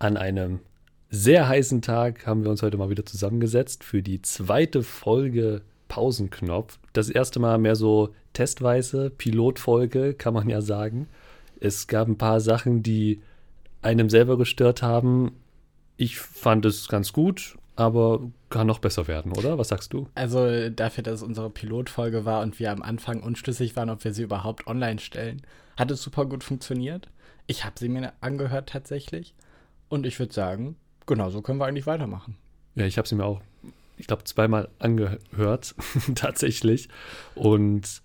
An einem sehr heißen Tag haben wir uns heute mal wieder zusammengesetzt für die zweite Folge Pausenknopf. Das erste Mal mehr so testweise, Pilotfolge, kann man ja sagen. Es gab ein paar Sachen, die einem selber gestört haben. Ich fand es ganz gut, aber kann noch besser werden, oder? Was sagst du? Also dafür, dass es unsere Pilotfolge war und wir am Anfang unschlüssig waren, ob wir sie überhaupt online stellen, hat es super gut funktioniert. Ich habe sie mir angehört tatsächlich. Und ich würde sagen, genau so können wir eigentlich weitermachen. Ja, ich habe sie mir auch, ich glaube, zweimal angehört, tatsächlich. Und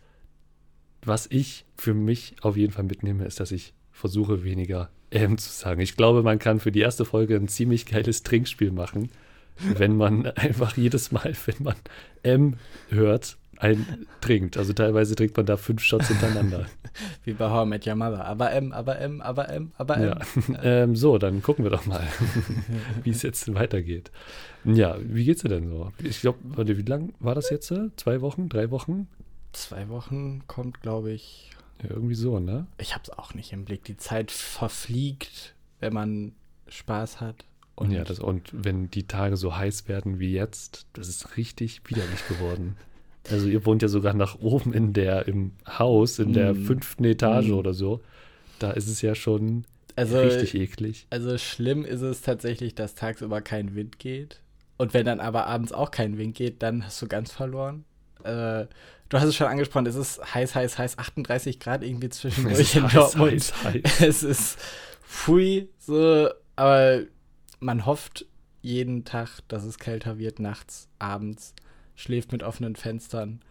was ich für mich auf jeden Fall mitnehme, ist, dass ich versuche, weniger M zu sagen. Ich glaube, man kann für die erste Folge ein ziemlich geiles Trinkspiel machen, wenn man einfach jedes Mal, wenn man M hört, ein trinkt. Also teilweise trinkt man da fünf Shots hintereinander. Wie bei How I Met Your Mother. Aber M, aber M, aber M, aber M. Ja. ähm, so, dann gucken wir doch mal, wie es jetzt weitergeht. Ja, wie geht's dir denn so? Ich glaube, wie lang war das jetzt? Zwei Wochen? Drei Wochen? Zwei Wochen kommt, glaube ich. Ja, irgendwie so, ne? Ich habe es auch nicht im Blick. Die Zeit verfliegt, wenn man Spaß hat. Und ja, das, und wenn die Tage so heiß werden wie jetzt, das ist richtig widerlich geworden. Also ihr wohnt ja sogar nach oben in der, im Haus, in der mm. fünften Etage mm. oder so. Da ist es ja schon also, richtig eklig. Also schlimm ist es tatsächlich, dass tagsüber kein Wind geht. Und wenn dann aber abends auch kein Wind geht, dann hast du ganz verloren. Äh, du hast es schon angesprochen, es ist heiß, heiß, heiß, 38 Grad irgendwie zwischendurch in Dortmund. Heiß, heiß. Es ist pfui, so, aber man hofft jeden Tag, dass es kälter wird, nachts, abends, schläft mit offenen Fenstern.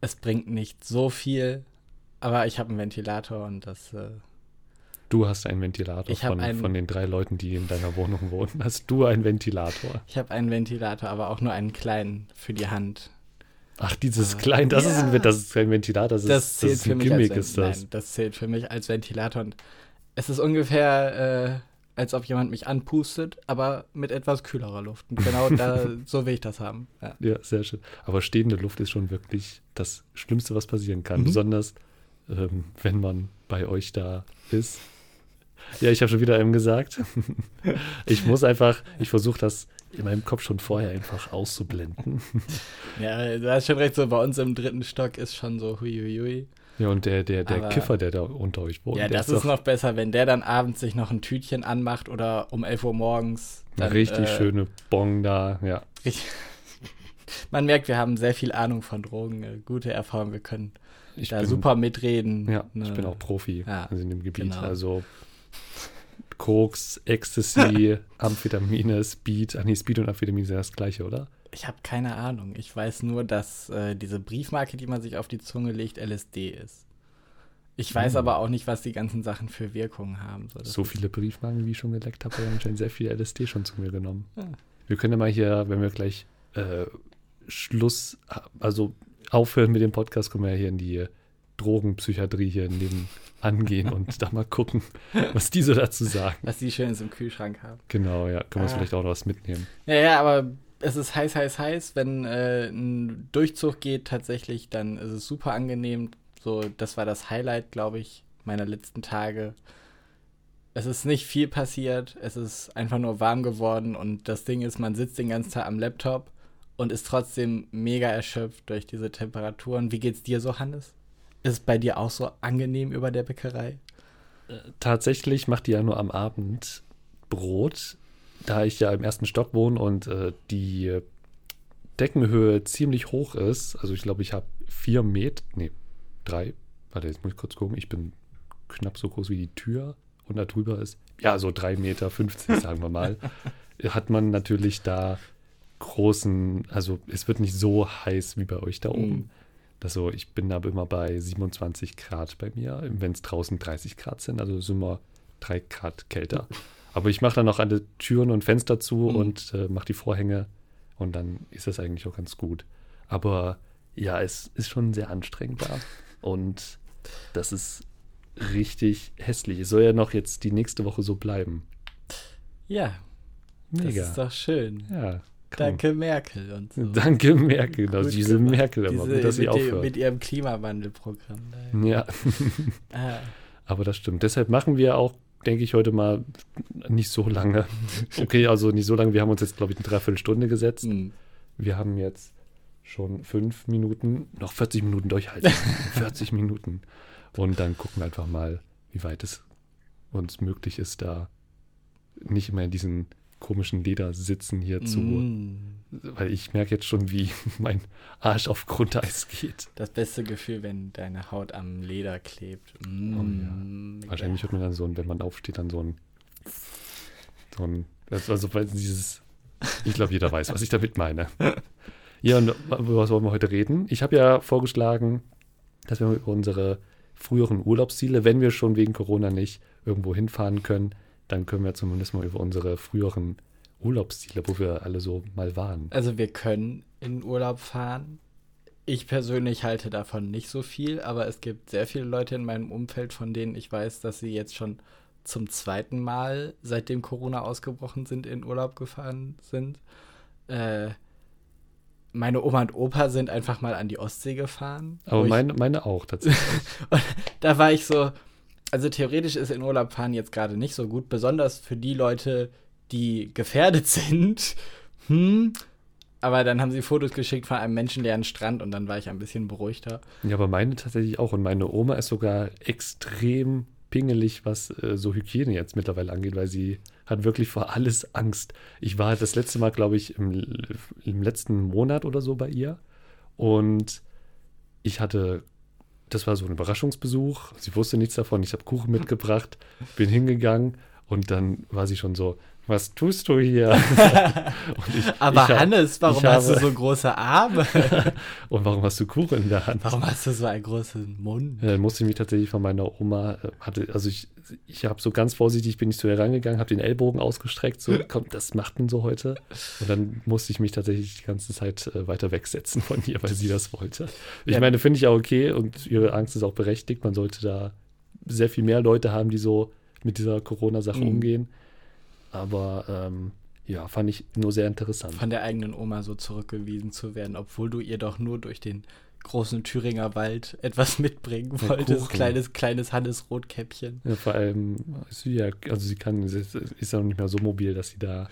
Es bringt nicht so viel, aber ich habe einen Ventilator und das. Äh, du hast einen Ventilator von, einen, von den drei Leuten, die in deiner Wohnung wohnen. Hast du einen Ventilator? Ich habe einen Ventilator, aber auch nur einen kleinen für die Hand. Ach, dieses uh, kleine, das, ja. ist ein, das ist kein Ventilator, das, das ist, zählt das ist ein für Gimmick, mich als, ist das. Nein, das zählt für mich als Ventilator und es ist ungefähr, äh, als ob jemand mich anpustet, aber mit etwas kühlerer Luft. Und genau da, so will ich das haben. Ja. ja. sehr schön. Aber stehende Luft ist schon wirklich das Schlimmste, was passieren kann. Mhm. Besonders, ähm, wenn man bei euch da ist. Ja, ich habe schon wieder eben gesagt. ich muss einfach, ich versuche das in meinem Kopf schon vorher einfach auszublenden. Ja, du hast schon recht, so bei uns im dritten Stock ist schon so hui, hui, hui. Ja, und der, der, der Aber, Kiffer, der da unter euch wohnt. Ja, das ist, ist noch besser, wenn der dann abends sich noch ein Tütchen anmacht oder um 11 Uhr morgens. Dann, richtig äh, schöne Bong da, ja. Man merkt, wir haben sehr viel Ahnung von Drogen, äh, gute Erfahrung, wir können ich da bin, super mitreden. Ja, ne. ich bin auch Profi ja, in dem Gebiet. Genau. Also Koks, Ecstasy, Amphetamine, Speed. Ach nee, Speed und Amphetamine sind das gleiche, oder? Ich habe keine Ahnung. Ich weiß nur, dass äh, diese Briefmarke, die man sich auf die Zunge legt, LSD ist. Ich weiß hm. aber auch nicht, was die ganzen Sachen für Wirkungen haben. So, so viele Briefmarken, wie ich schon geleckt habe, haben anscheinend sehr viel LSD schon zu mir genommen. Ja. Wir können ja mal hier, wenn wir gleich äh, Schluss, also aufhören mit dem Podcast, kommen wir ja hier in die Drogenpsychiatrie hier neben angehen und da mal gucken, was die so dazu sagen. Was die Schönes im Kühlschrank haben. Genau, ja. Können wir ah. vielleicht auch noch was mitnehmen. Ja, ja, aber es ist heiß, heiß, heiß. Wenn äh, ein Durchzug geht tatsächlich, dann ist es super angenehm. So, das war das Highlight, glaube ich, meiner letzten Tage. Es ist nicht viel passiert, es ist einfach nur warm geworden und das Ding ist, man sitzt den ganzen Tag am Laptop und ist trotzdem mega erschöpft durch diese Temperaturen. Wie geht's dir so, Hannes? Ist es bei dir auch so angenehm über der Bäckerei? Äh, tatsächlich macht die ja nur am Abend Brot, da ich ja im ersten Stock wohne und äh, die Deckenhöhe ziemlich hoch ist. Also ich glaube, ich habe vier Meter, nee, drei. Warte, jetzt muss ich kurz gucken. Ich bin knapp so groß wie die Tür und da drüber ist, ja, so drei Meter, 50, sagen wir mal. hat man natürlich da großen, also es wird nicht so heiß wie bei euch da oben. Mm. Also ich bin aber immer bei 27 Grad bei mir, wenn es draußen 30 Grad sind, also ist immer 3 Grad kälter. Aber ich mache dann noch alle Türen und Fenster zu mhm. und äh, mache die Vorhänge und dann ist das eigentlich auch ganz gut. Aber ja, es ist schon sehr anstrengend da und das ist richtig hässlich. Es soll ja noch jetzt die nächste Woche so bleiben. Ja, Mega. das ist doch schön. Ja, Danke Merkel und so. Danke Merkel, also diese gemacht. Merkel aber, diese, dass sie aufhört. Mit ihrem Klimawandelprogramm. Ja. ah. Aber das stimmt. Deshalb machen wir auch denke ich heute mal nicht so lange. Okay, also nicht so lange. Wir haben uns jetzt, glaube ich, eine Dreiviertelstunde gesetzt. Hm. Wir haben jetzt schon fünf Minuten, noch 40 Minuten durchhalten. 40 Minuten. Und dann gucken wir einfach mal, wie weit es uns möglich ist, da nicht immer in diesen komischen Ledersitzen hier zu. Mm. Weil ich merke jetzt schon, wie mein Arsch auf Grundeis geht. Das beste Gefühl, wenn deine Haut am Leder klebt. Oh Mm. Wahrscheinlich hört man dann so, ein, wenn man aufsteht, dann so ein. So ein. Das war so weil dieses. Ich glaube, jeder weiß, was ich damit meine. Ja, und über was wollen wir heute reden? Ich habe ja vorgeschlagen, dass wir über unsere früheren Urlaubsziele, wenn wir schon wegen Corona nicht irgendwo hinfahren können, dann können wir zumindest mal über unsere früheren Urlaubsziele, wo wir alle so mal waren. Also wir können in Urlaub fahren. Ich persönlich halte davon nicht so viel, aber es gibt sehr viele Leute in meinem Umfeld, von denen ich weiß, dass sie jetzt schon zum zweiten Mal, seitdem Corona ausgebrochen sind, in Urlaub gefahren sind. Äh, meine Oma und Opa sind einfach mal an die Ostsee gefahren. Aber ich- meine, meine auch tatsächlich. da war ich so, also theoretisch ist in Urlaub fahren jetzt gerade nicht so gut, besonders für die Leute, die gefährdet sind. Hm. Aber dann haben sie Fotos geschickt von einem menschenleeren Strand und dann war ich ein bisschen beruhigter. Ja, aber meine tatsächlich auch. Und meine Oma ist sogar extrem pingelig, was äh, so Hygiene jetzt mittlerweile angeht, weil sie hat wirklich vor alles Angst. Ich war das letzte Mal, glaube ich, im, im letzten Monat oder so bei ihr. Und ich hatte, das war so ein Überraschungsbesuch. Sie wusste nichts davon. Ich habe Kuchen mitgebracht, bin hingegangen und dann war sie schon so, was tust du hier? ich, Aber ich hab- Hannes, warum hast du habe- so große Arme? Und warum hast du Kuchen in der Hand? warum hast du so einen großen Mund? Dann musste ich mich tatsächlich von meiner Oma, äh, hatte, also ich, ich habe so ganz vorsichtig, bin ich zu ihr rangegangen, habe den Ellbogen ausgestreckt, so, komm, das macht man so heute. Und dann musste ich mich tatsächlich die ganze Zeit äh, weiter wegsetzen von ihr, weil sie das wollte. Ich Ja. meine, finde ich auch okay und ihre Angst ist auch berechtigt. Man sollte da sehr viel mehr Leute haben, die so mit dieser Corona-Sache Mhm. umgehen. Aber ähm, ja, fand ich nur sehr interessant. Von der eigenen Oma so zurückgewiesen zu werden, obwohl du ihr doch nur durch den großen Thüringer Wald etwas mitbringen Ja, wolltest. Kuchen. Kleines, kleines Hannes Rotkäppchen. Ja, vor allem, sie ja, also sie kann, sie ist ja noch nicht mehr so mobil, dass sie da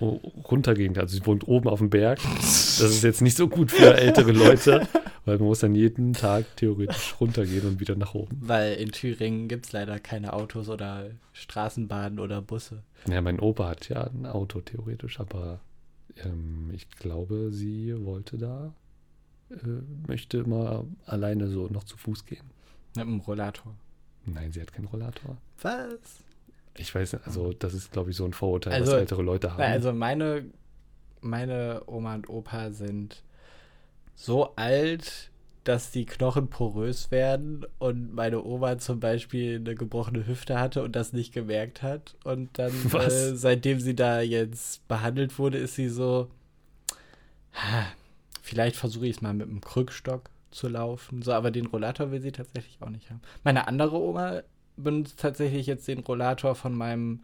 runtergehen kann. Also sie wohnt oben auf dem Berg. Das ist jetzt nicht so gut für ältere Leute, weil man muss dann jeden Tag theoretisch runtergehen und wieder nach oben. Weil in Thüringen gibt es leider keine Autos oder Straßenbahnen oder Busse. Ja, mein Opa hat ja ein Auto theoretisch, aber ähm, ich glaube, sie wollte da, äh, möchte immer alleine so noch zu Fuß gehen. Mit einem Rollator. Nein, sie hat keinen Rollator. Was? Ich weiß nicht, also das ist, glaube ich, so ein Vorurteil, Also- was ältere Leute haben. Also meine, meine Oma und Opa sind so alt, dass die Knochen porös werden und meine Oma zum Beispiel eine gebrochene Hüfte hatte und das nicht gemerkt hat. Und dann, äh, seitdem sie da jetzt behandelt wurde, ist sie so, "Ha, vielleicht versuche ich es mal mit einem Krückstock zu laufen. So, aber den Rollator will sie tatsächlich auch nicht haben. Meine andere Oma benutzt tatsächlich jetzt den Rollator von meinem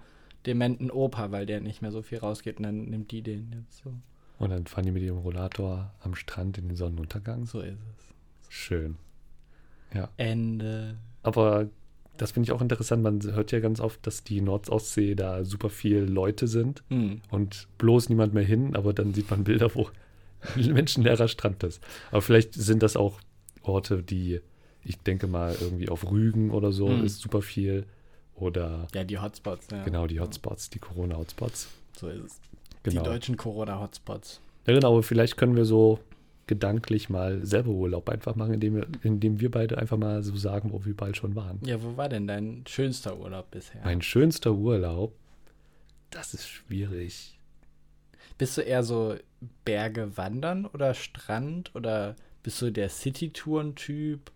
dementen Opa, weil der nicht mehr so viel rausgeht und dann nimmt die den jetzt so. Und dann fahren die mit ihrem Rollator am Strand in den Sonnenuntergang. So ist es. Schön. Ja. Ende. Aber das finde ich auch interessant. Man hört ja ganz oft, dass die Nord-Ostsee da super viel Leute sind Hm. und bloß niemand mehr hin, aber dann sieht man Bilder, wo menschenleerer Strand ist. Aber vielleicht sind das auch Orte, die, ich denke mal, irgendwie auf Rügen oder so Hm. ist super viel. Oder Ja, die Hotspots. Ja. genau die Hotspots, die Corona-Hotspots. So ist es. Genau. Die deutschen Corona-Hotspots. Ja, genau, aber vielleicht können wir so gedanklich mal selber Urlaub einfach machen, indem wir, indem wir beide einfach mal so sagen, wo wir bald schon waren. Ja, wo war denn dein schönster Urlaub bisher? Mein schönster Urlaub, das ist schwierig. Bist du eher so Berge wandern oder Strand oder bist du der City-Touren-Typ?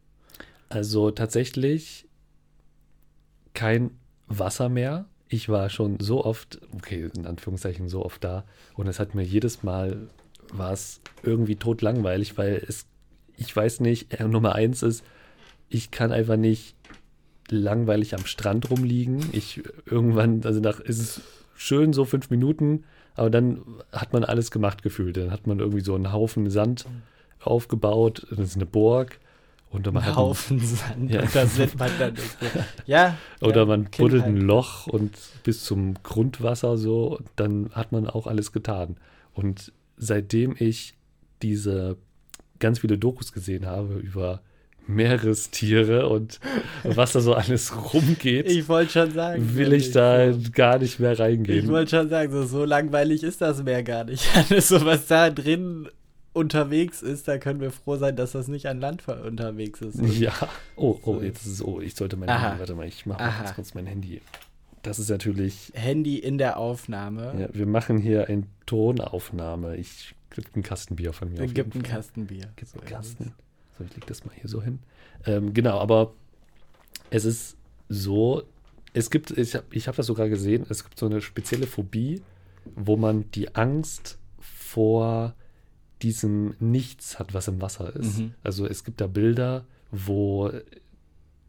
Also tatsächlich kein Wasser mehr. Ich war schon so oft, okay, in Anführungszeichen so oft da und es hat mir jedes Mal war es irgendwie totlangweilig, weil es, ich weiß nicht, äh, Nummer eins ist, ich kann einfach nicht langweilig am Strand rumliegen. Ich irgendwann, also nach ist es schön so fünf Minuten, aber dann hat man alles gemacht gefühlt. Dann hat man irgendwie so einen Haufen Sand aufgebaut, das ist eine Burg Und man Ein hat Haufen Sand. Ja. Und das wird man dann so. Ja. Oder ja, man buddelt ein. Loch und bis zum Grundwasser so, dann hat man auch alles getan. Und seitdem ich diese ganz viele Dokus gesehen habe über Meerestiere und was da so alles rumgeht, Ich wollte schon sagen. will ich da wirklich gar nicht mehr so. reingehen. Ich wollte schon sagen, so, so langweilig ist das Meer gar nicht. Alles so, was da drin unterwegs ist, da können wir froh sein, dass das nicht an Land unterwegs ist. Und ja. Oh, oh, So. jetzt ist es, oh, ich sollte mein Aha. Handy, warte mal, ich mache mal ganz kurz mein Handy. Das ist natürlich, Handy in der Aufnahme. ja, wir machen hier eine Tonaufnahme. Ich gibt einen Kasten Bier von mir. Gibt einen. Kasten Bier. Gibt So einen ist Kasten. So, ich leg das mal hier so hin. Ähm, genau, aber es ist so, es gibt, ich habe ich hab das sogar gesehen, es gibt so eine spezielle Phobie, wo man die Angst vor diesem Nichts hat, was im Wasser ist. Mhm. Also es gibt da Bilder, wo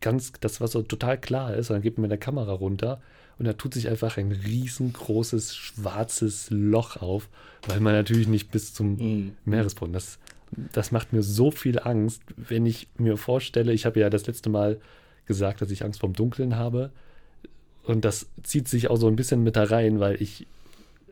ganz das Wasser total klar ist, und dann geht man mit der Kamera runter und da tut sich einfach ein riesengroßes schwarzes Loch auf, weil man natürlich nicht bis zum. Mhm. Meeresboden. Das, das macht mir so viel Angst, wenn ich mir vorstelle, ich habe ja das letzte Mal gesagt, dass ich Angst vorm Dunkeln habe. Und das zieht sich auch so ein bisschen mit da rein, weil ich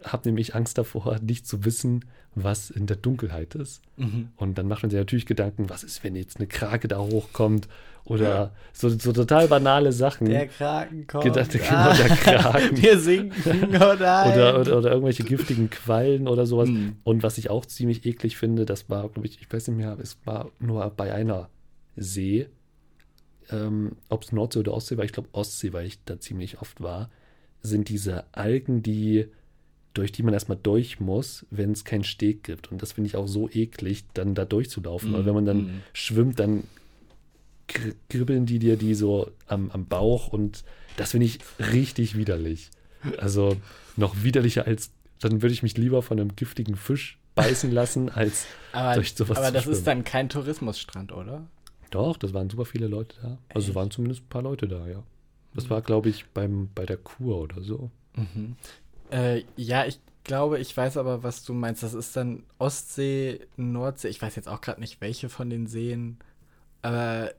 habe nämlich Angst davor, nicht zu wissen, was in der Dunkelheit ist. Mhm. Und dann macht man sich natürlich Gedanken, was ist, wenn jetzt eine Krake da hochkommt oder so, so total banale Sachen. Der Kraken kommt. Gedacht, genau, der Kraken. Wir sinken, oh oder, oder, oder irgendwelche giftigen Quallen oder sowas. Mhm. Und was ich auch ziemlich eklig finde, das war, glaube ich, ich weiß nicht mehr, es war nur bei einer See, ähm, ob es Nordsee oder Ostsee war, ich glaube Ostsee, weil ich da ziemlich oft war, sind diese Algen, die durch die man erstmal durch muss, wenn es keinen Steg gibt. Und das finde ich auch so eklig, dann da durchzulaufen. Mhm. Weil wenn man dann Mhm. schwimmt, dann kri- kribbeln die dir die so am, am Bauch und das finde ich richtig widerlich. Also noch widerlicher als, dann würde ich mich lieber von einem giftigen Fisch beißen lassen, als aber durch sowas aber das schwimmen. ist dann kein Tourismusstrand, oder? doch, das waren super viele Leute da. Also Echt? waren zumindest ein paar Leute da, ja. Das war, glaube ich, beim, bei der Kur oder so. Mhm. Äh, ja, ich glaube, ich weiß aber, was du meinst. Das ist dann Ostsee, Nordsee. Ich weiß jetzt auch gerade nicht, welche von den Seen. Aber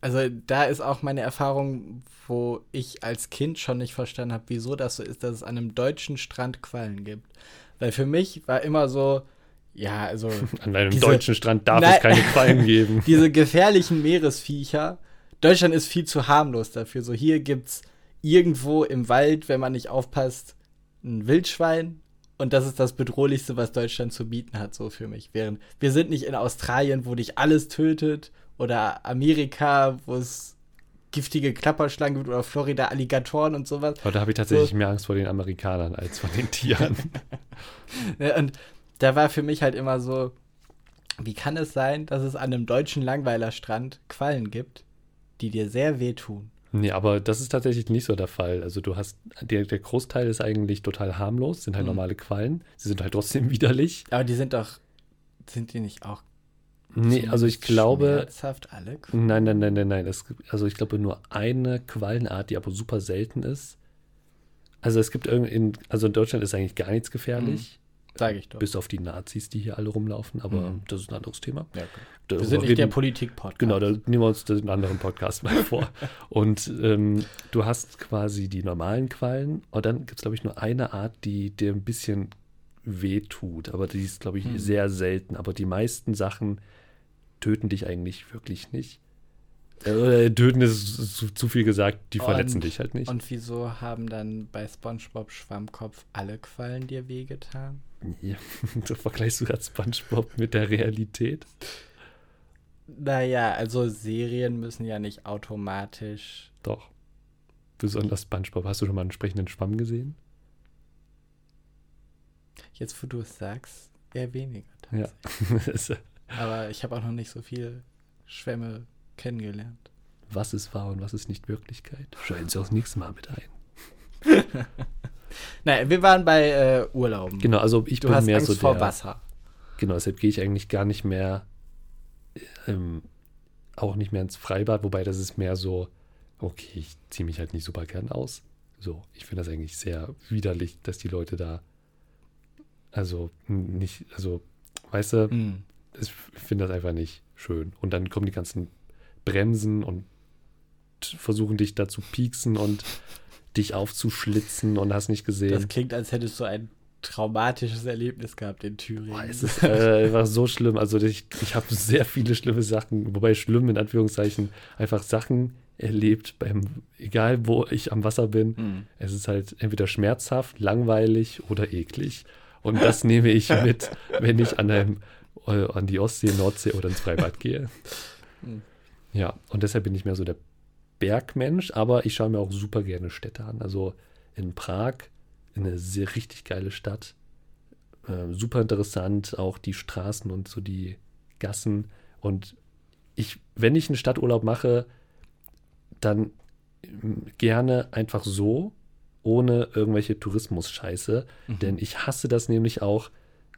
also da ist auch meine Erfahrung, wo ich als Kind schon nicht verstanden habe, wieso das so ist, dass es an einem deutschen Strand Quallen gibt. Weil für mich war immer so, ja, also An einem Diese- deutschen Strand darf Nein. es keine Quallen geben. diese gefährlichen Meeresviecher. Deutschland ist viel zu harmlos dafür. So hier gibt's irgendwo im Wald, wenn man nicht aufpasst, ein Wildschwein. Und das ist das Bedrohlichste, was Deutschland zu bieten hat, so für mich. Während wir sind nicht in Australien, wo dich alles tötet, oder Amerika, wo es giftige Klapperschlangen gibt, oder Florida Alligatoren und sowas. Aber da habe ich tatsächlich mehr Angst vor den Amerikanern als vor den Tieren. Ja, und da war für mich halt immer so, wie kann es sein, dass es an einem deutschen Langweilerstrand Quallen gibt, die dir sehr wehtun? Nee, aber das ist tatsächlich nicht so der Fall. Also du hast, der, der Großteil ist eigentlich total harmlos, sind halt Mhm. normale Quallen. Sie sind halt trotzdem widerlich. Aber die sind doch, sind die nicht auch Nee, also ich glaube, schmerzhaft alle? Quallen? nein, nein, nein, nein, nein. Es, also ich glaube nur eine Quallenart, die aber super selten ist. Also es gibt irgendwie, in, also in Deutschland ist eigentlich gar nichts gefährlich, Sag ich doch. bis auf die Nazis, die hier alle rumlaufen, aber Mhm. das ist ein anderes Thema. Ja, okay. Darüber Wir sind nicht der reden- Politik-Podcast. Genau, da nehmen wir uns den anderen Podcast mal vor. Und ähm, du hast quasi die normalen Quallen und dann gibt es, glaube ich, nur eine Art, die dir ein bisschen weh tut. Aber die ist, glaube ich, Hm. sehr selten. Aber die meisten Sachen töten dich eigentlich wirklich nicht. Äh, töten ist zu, zu viel gesagt, die verletzen Und- dich halt nicht. Und wieso haben dann bei SpongeBob Schwammkopf alle Quallen dir wehgetan? Ja, du vergleichst du gerade Spongebob mit der Realität. Naja, also Serien müssen ja nicht automatisch. Doch. Besonders Spongebob. Hast du schon mal einen sprechenden Schwamm gesehen? Jetzt, wo du es sagst, eher weniger. Ja. tatsächlich. Aber ich habe auch noch nicht so viele Schwämme kennengelernt. was ist wahr und was ist nicht Wirklichkeit? Schreiben Sie auch das nächste Mal mit ein. Naja, wir waren bei äh, Urlauben. Genau, also ich Du bin hast mehr Angst so vor der, Wasser. Genau, deshalb gehe ich eigentlich gar nicht mehr, ähm, auch nicht mehr ins Freibad, wobei das ist mehr so, okay, ich ziehe mich halt nicht super gern aus. So, ich finde das eigentlich sehr widerlich, dass die Leute da, also nicht, also, weißt du, Mhm. ich finde das einfach nicht schön. Und dann kommen die ganzen bremsen und versuchen dich da zu pieksen und dich aufzuschlitzen und hast nicht gesehen. Das klingt, als hättest du ein traumatisches Erlebnis gehabt in Thüringen. Boah, es ist äh, einfach so schlimm. Also ich, ich habe sehr viele schlimme Sachen, wobei schlimm in Anführungszeichen, einfach Sachen erlebt, beim, egal wo ich am Wasser bin. Mhm. Es ist halt entweder schmerzhaft, langweilig oder eklig. Und das nehme ich mit, wenn ich an, einem, äh, an die Ostsee, Nordsee oder ins Freibad gehe. Mhm. Ja, und deshalb bin ich mehr so der Bergmensch, aber ich schaue mir auch super gerne Städte an. Also in Prag, eine sehr richtig geile Stadt. Äh, super interessant, auch die Straßen und so die Gassen. Und ich, wenn ich einen Stadturlaub mache, dann mm, gerne einfach so, ohne irgendwelche Tourismus-Scheiße. Mhm. Denn ich hasse das nämlich auch,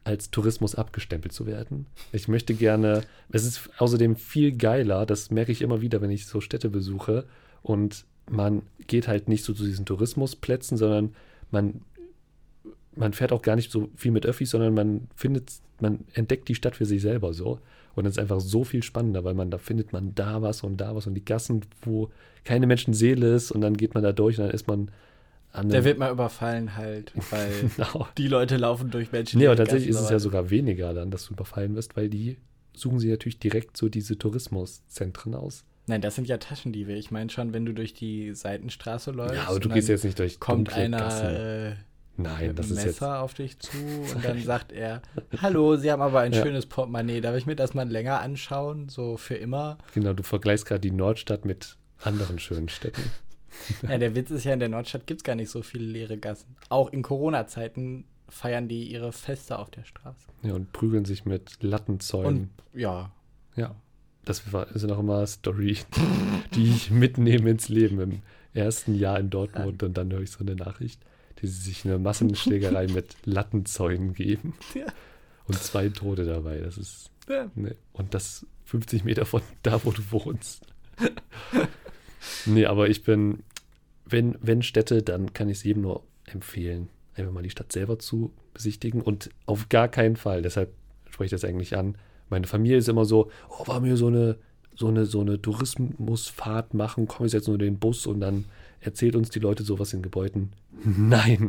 als Tourismus abgestempelt zu werden. Ich möchte gerne, es ist außerdem viel geiler, das merke ich immer wieder, wenn ich so Städte besuche und man geht halt nicht so zu diesen Tourismusplätzen, sondern man, man fährt auch gar nicht so viel mit Öffis, sondern man findet, man entdeckt die Stadt für sich selber so. Und es ist einfach so viel spannender, weil man da findet man da was und da was und die Gassen, wo keine Menschenseele ist und dann geht man da durch und dann ist man an Der wird mal überfallen halt, weil Genau. die Leute laufen durch Menschen. Nee, aber tatsächlich ist es ja sogar weniger dann, dass du überfallen wirst, weil die suchen sich natürlich direkt so diese Tourismuszentren aus. Nein, das sind ja Taschendiebe. Ich meine schon, wenn du durch die Seitenstraße läufst. Ja, aber du gehst jetzt nicht durch Kommt einer Gassen. äh, Nein, mit das einem ist jetzt. Messer auf dich zu und dann sagt er: Hallo, Sie haben aber ein Ja. schönes Portemonnaie. Darf ich mir das mal länger anschauen? So für immer? Genau, du vergleichst gerade die Nordstadt mit anderen schönen Städten. Ja, der Witz ist ja, in der Nordstadt gibt es gar nicht so viele leere Gassen. Auch in Corona-Zeiten feiern die ihre Feste auf der Straße. Ja, und prügeln sich mit Lattenzäunen. Und ja, Ja, das war, ist noch immer eine Story, die ich mitnehme ins Leben im ersten Jahr in Dortmund und dann höre ich so eine Nachricht, die sie sich eine Massenschlägerei mit Lattenzäunen geben Ja. und zwei Tote dabei. Das ist Ja. ne, und das 50 Meter von da, wo du wohnst. nee, aber ich bin, wenn, wenn Städte, dann kann ich es jedem nur empfehlen, einfach mal die Stadt selber zu besichtigen und auf gar keinen Fall, deshalb spreche ich das eigentlich an. Meine Familie ist immer so, oh, wollen wir so eine, so eine, so eine Tourismusfahrt machen, komm, ich setze nur den Bus und dann erzählt uns die Leute sowas in Gebäuden. Nein,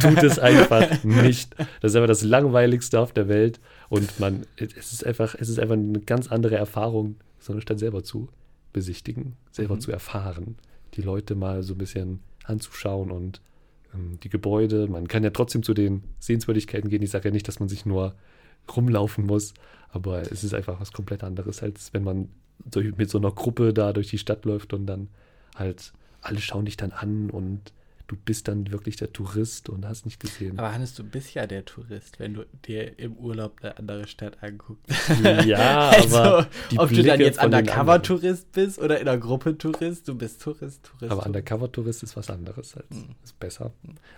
tut es einfach nicht. Das ist einfach das langweiligste auf der Welt und man, es ist einfach, es ist einfach eine ganz andere Erfahrung, so eine Stadt selber zu besichtigen, selber Mhm. zu erfahren, die Leute mal so ein bisschen anzuschauen und ähm, die Gebäude. Man kann ja trotzdem zu den Sehenswürdigkeiten gehen. Ich sage ja nicht, dass man sich nur rumlaufen muss, aber es ist einfach was komplett anderes, als wenn man durch, mit so einer Gruppe da durch die Stadt läuft und dann halt alle schauen dich dann an und du bist dann wirklich der Tourist und hast nicht gesehen. aber Hannes, du bist ja der Tourist, wenn du dir im Urlaub eine andere Stadt anguckst. Ja, Also, aber ob du dann Blicke jetzt Undercover-Tourist bist oder in einer Gruppe Tourist, du bist Tourist, Tourist. Aber Tourist. Undercover-Tourist ist was anderes, als, Mhm. ist besser.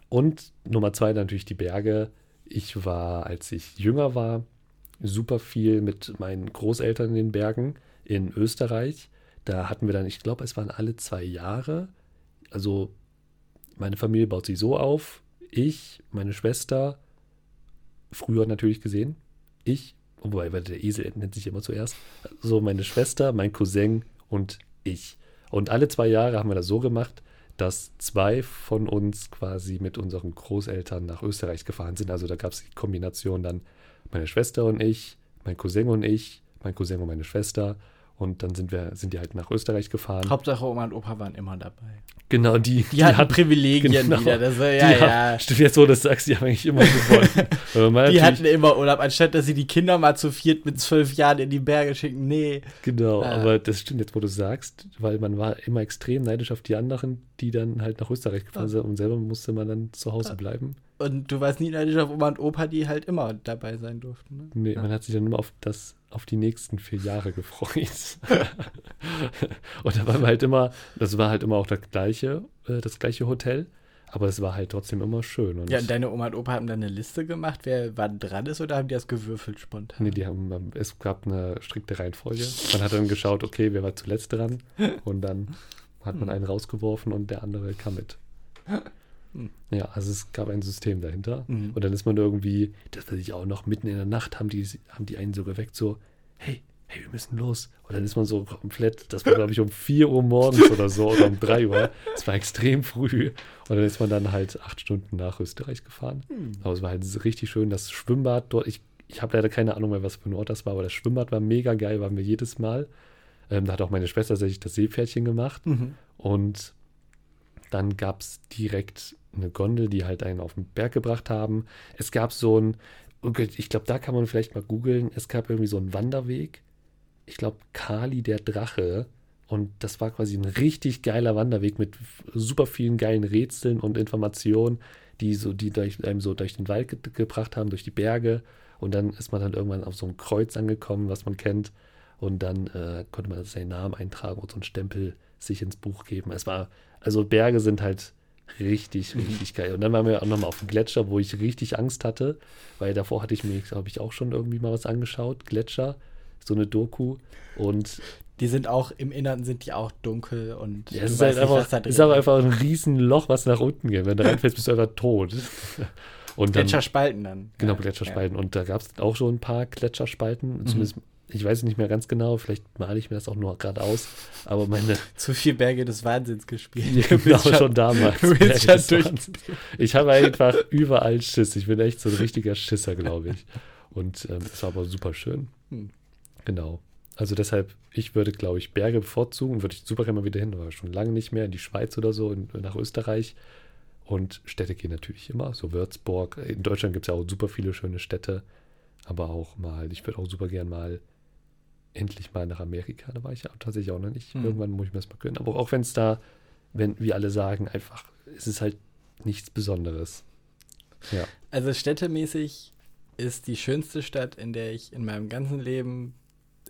Und Nummer zwei natürlich die Berge. Ich war, als ich jünger war, super viel mit meinen Großeltern in den Bergen in Österreich. Da hatten wir dann, ich glaube, es waren alle zwei Jahre. Also meine Familie baut sich so auf. Ich, meine Schwester, früher natürlich gesehen. Ich, wobei der Esel nennt sich immer zuerst. So meine Schwester, mein Cousin und ich. Und alle zwei Jahre haben wir das so gemacht, dass zwei von uns quasi mit unseren Großeltern nach Österreich gefahren sind. Also da gab es die Kombination dann meine Schwester und ich, mein Cousin und ich, mein Cousin und meine Schwester. Und dann sind wir, sind die halt nach Österreich gefahren. Hauptsache Oma und Opa waren immer dabei. Genau, die, Die, hatten Privilegien genau, wieder. Das war, die ja, ja. Stimmt, jetzt so, das sagst, die haben eigentlich immer gewonnen. Man Die hatten immer Urlaub, anstatt dass sie die Kinder mal zu viert mit zwölf Jahren in die Berge schicken. Nee. Genau, Ah. aber das stimmt jetzt, wo du sagst, weil man war immer extrem neidisch auf die anderen, die dann halt nach Österreich gefahren Ah. sind und selber musste man dann zu Hause Ah. bleiben. Und du warst nie neidisch auf Oma und Opa, die halt immer dabei sein durften. Ne? Nee, Ja. man hat sich dann immer auf das, auf die nächsten vier Jahre gefreut. und da waren wir halt immer, das war halt immer auch das gleiche, äh, das gleiche Hotel, aber es war halt trotzdem immer schön. Und Ja, und deine Oma und Opa haben dann eine Liste gemacht, wer wann dran ist, oder haben die das gewürfelt spontan? Nee, die haben, es gab eine strikte Reihenfolge. Man hat dann geschaut, okay, wer war zuletzt dran? Und dann hat Hm. man einen rausgeworfen und der andere kam mit. Ja, also es gab ein System dahinter. Mhm. Und dann ist man irgendwie, das weiß ich auch noch, mitten in der Nacht haben die, haben die einen so geweckt, so, hey, hey, wir müssen los. Und dann ist man so komplett, das war, glaube ich, um 4 Uhr morgens oder so oder um 3 Uhr. Es war extrem früh. Und dann ist man dann halt acht Stunden nach Österreich gefahren. Hm. Aber es war halt richtig schön. Das Schwimmbad dort, ich, ich habe leider keine Ahnung mehr, was für ein Ort das war, aber das Schwimmbad war mega geil, waren wir jedes Mal. Ähm, da hat auch meine Schwester tatsächlich das Seepferdchen gemacht. Mhm. Und dann gab es direkt eine Gondel, die halt einen auf den Berg gebracht haben. Es gab so ein, ich glaube, da kann man vielleicht mal googeln, es gab irgendwie so einen Wanderweg. Ich glaube, Kali der Drache. Und das war quasi ein richtig geiler Wanderweg mit super vielen geilen Rätseln und Informationen, die so, die durch, einem so durch den Wald ge gebracht haben, durch die Berge. Und dann ist man dann irgendwann auf so ein Kreuz angekommen, was man kennt. Und dann äh, konnte man seinen Namen eintragen und so einen Stempel sich ins Buch geben. Es war, also Berge sind halt richtig, richtig geil. Und dann waren wir auch nochmal auf dem Gletscher, wo ich richtig Angst hatte, weil davor hatte ich mir, glaube ich, auch schon irgendwie mal was angeschaut. Gletscher, so eine Doku. Und die sind auch, im Inneren sind die auch dunkel und ja, es ist halt einfach, da ist aber einfach ein riesen Loch, was nach unten geht. Wenn du reinfällst, bist du einfach tot. Und dann, Gletscherspalten dann. Genau, Gletscherspalten. Ja. Und da gab es auch so ein paar Gletscherspalten. Mhm. Zumindest ich weiß nicht mehr ganz genau, vielleicht male ich mir das auch nur gerade aus, aber meine. Zu viel Berge des Wahnsinns gespielt. Ja, genau, schon damals. ich habe einfach überall Schiss. Ich bin echt so ein richtiger Schisser, glaube ich. Und ähm, es war aber super schön. Hm. Genau. Also deshalb, ich würde, glaube ich, Berge bevorzugen, würde ich super gerne mal wieder hin, aber schon lange nicht mehr in die Schweiz oder so, in, nach Österreich. Und Städte gehen natürlich immer, so Würzburg. In Deutschland gibt es ja auch super viele schöne Städte, aber auch mal, ich würde auch super gerne mal endlich mal nach Amerika. Da war ich ja tatsächlich auch noch nicht. Mhm. Irgendwann muss ich mir das mal gönnen. Aber auch wenn es da, wenn wir alle sagen, einfach, es ist halt nichts Besonderes. Ja. Also städtemäßig ist die schönste Stadt, in der ich in meinem ganzen Leben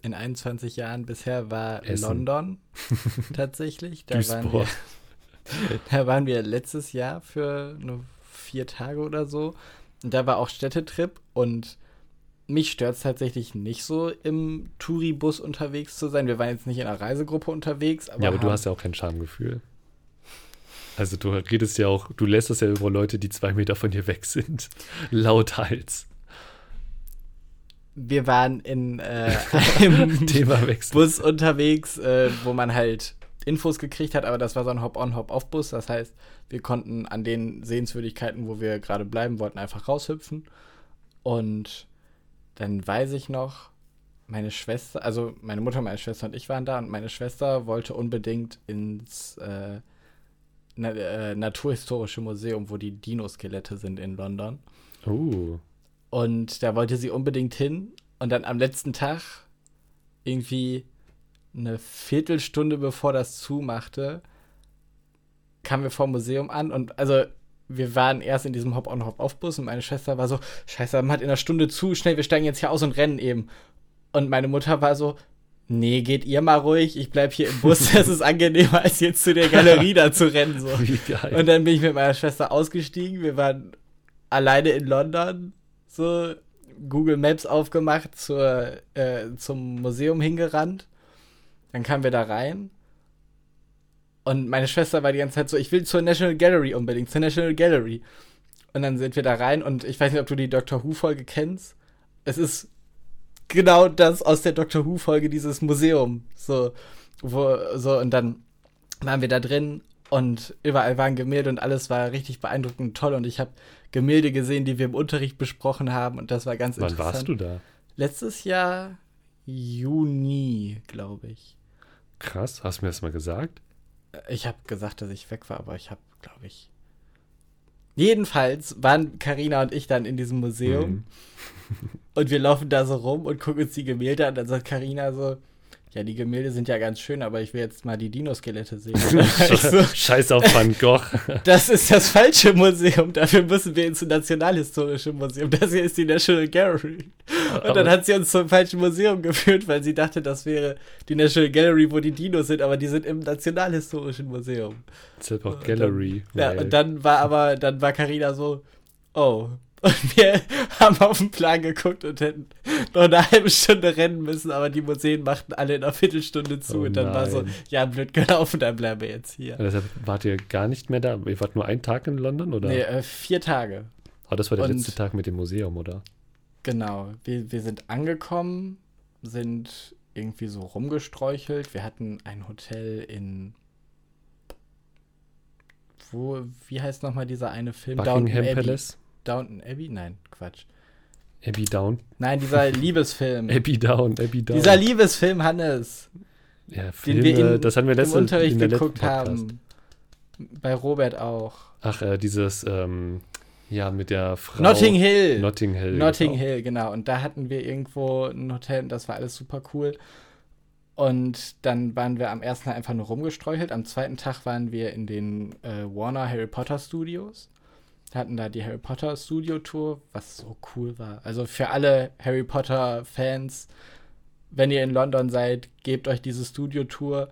in 21 Jahren bisher war, Essen. London. tatsächlich. Da waren, wir, da waren wir letztes Jahr für nur vier Tage oder so. Und da war auch Städtetrip und mich stört es tatsächlich nicht so, im Touribus unterwegs zu sein. Wir waren jetzt nicht in einer Reisegruppe unterwegs. Aber ja, aber du hast ja auch kein Schamgefühl. Also du redest ja auch, du lässt das ja über Leute, die zwei Meter von dir weg sind. Lauthals. Wir waren in äh, einem Bus unterwegs, äh, wo man halt Infos gekriegt hat, aber das war so ein Hop-on, Hop-off-Bus. Das heißt, wir konnten an den Sehenswürdigkeiten, wo wir gerade bleiben wollten, einfach raushüpfen. Und dann weiß ich noch, meine Schwester, also meine Mutter, meine Schwester und ich waren da und meine Schwester wollte unbedingt ins äh, Na äh, Naturhistorische Museum, wo die Dinoskelette sind in London. Uh. Und da wollte sie unbedingt hin und dann am letzten Tag irgendwie eine Viertelstunde bevor das zumachte, kamen wir vom Museum an und also wir waren erst in diesem Hop-on-Hop-off-Bus und meine Schwester war so, scheiße, man hat in einer Stunde zu, schnell, wir steigen jetzt hier aus und rennen eben. Und meine Mutter war so, nee, geht ihr mal ruhig, ich bleib hier im Bus, das ist angenehmer, als jetzt zu der Galerie da zu rennen. So. Wie geil. Und dann bin ich mit meiner Schwester ausgestiegen, wir waren alleine in London, so Google Maps aufgemacht, zur, äh, zum Museum hingerannt. Dann kamen wir da rein und meine Schwester war die ganze Zeit so, ich will zur National Gallery unbedingt, zur National Gallery. Und dann sind wir da rein und ich weiß nicht, ob du die Doctor Who-Folge kennst. Es ist genau das aus der Doctor Who-Folge, dieses Museum. So, wo, so, und dann waren wir da drin und überall waren Gemälde und alles war richtig beeindruckend und toll. Und ich habe Gemälde gesehen, die wir im Unterricht besprochen haben und das war ganz Wann interessant. Wann warst du da? Letztes Jahr Juni, glaube ich. Krass, hast du mir das mal gesagt? Ich habe gesagt, dass ich weg war, aber ich habe, glaube ich. Jedenfalls waren Karina und ich dann in diesem Museum mhm. und wir laufen da so rum und gucken uns die Gemälde an. Dann sagt Karina so: ja, die Gemälde sind ja ganz schön, aber ich will jetzt mal die Dinoskelette sehen. so, Scheiß auf Van Gogh. das ist das falsche Museum. Dafür müssen wir ins Nationalhistorische Museum. Das hier ist die National Gallery. Und dann hat sie uns zum falschen Museum geführt, weil sie dachte, das wäre die National Gallery, wo die Dinos sind, aber die sind im Nationalhistorischen Museum. Auch Gallery. Dann, ja, und dann war aber, dann war Carina so, oh, und wir haben auf den Plan geguckt und hätten noch eine halbe Stunde rennen müssen, aber die Museen machten alle in einer Viertelstunde zu. Oh und dann nein. war so, ja, blöd gelaufen, dann bleiben wir jetzt hier. Und deshalb wart ihr gar nicht mehr da? Ihr wart nur einen Tag in London, oder? Nee, äh, vier Tage. Aber oh, das war der und letzte Tag mit dem Museum, oder? Genau. Wir, wir sind angekommen, sind irgendwie so rumgestreuchelt. Wir hatten ein Hotel in. Wo, wie heißt nochmal dieser eine Film? Buckingham Downton Abbey. Palace? Downton Abbey? Nein, Quatsch. Abbey Down. Nein, dieser Liebesfilm. Abbey Down, Abbey Down. Dieser Liebesfilm, Hannes, ja, den Filme, wir in, das hatten wir im letzte, Unterricht in der letzten geguckt haben. Bei Robert auch. Ach, äh, dieses, ähm, ja, mit der Frau. Notting Hill. Notting Hill. Notting genau. Hill, genau. Und da hatten wir irgendwo ein Hotel und das war alles super cool. Und dann waren wir am ersten Tag einfach nur rumgestreuchelt. Am zweiten Tag waren wir in den äh, Warner Harry Potter Studios. Hatten da die Harry Potter Studio Tour, was so cool war. Also für alle Harry Potter Fans, wenn ihr in London seid, gebt euch diese Studio Tour.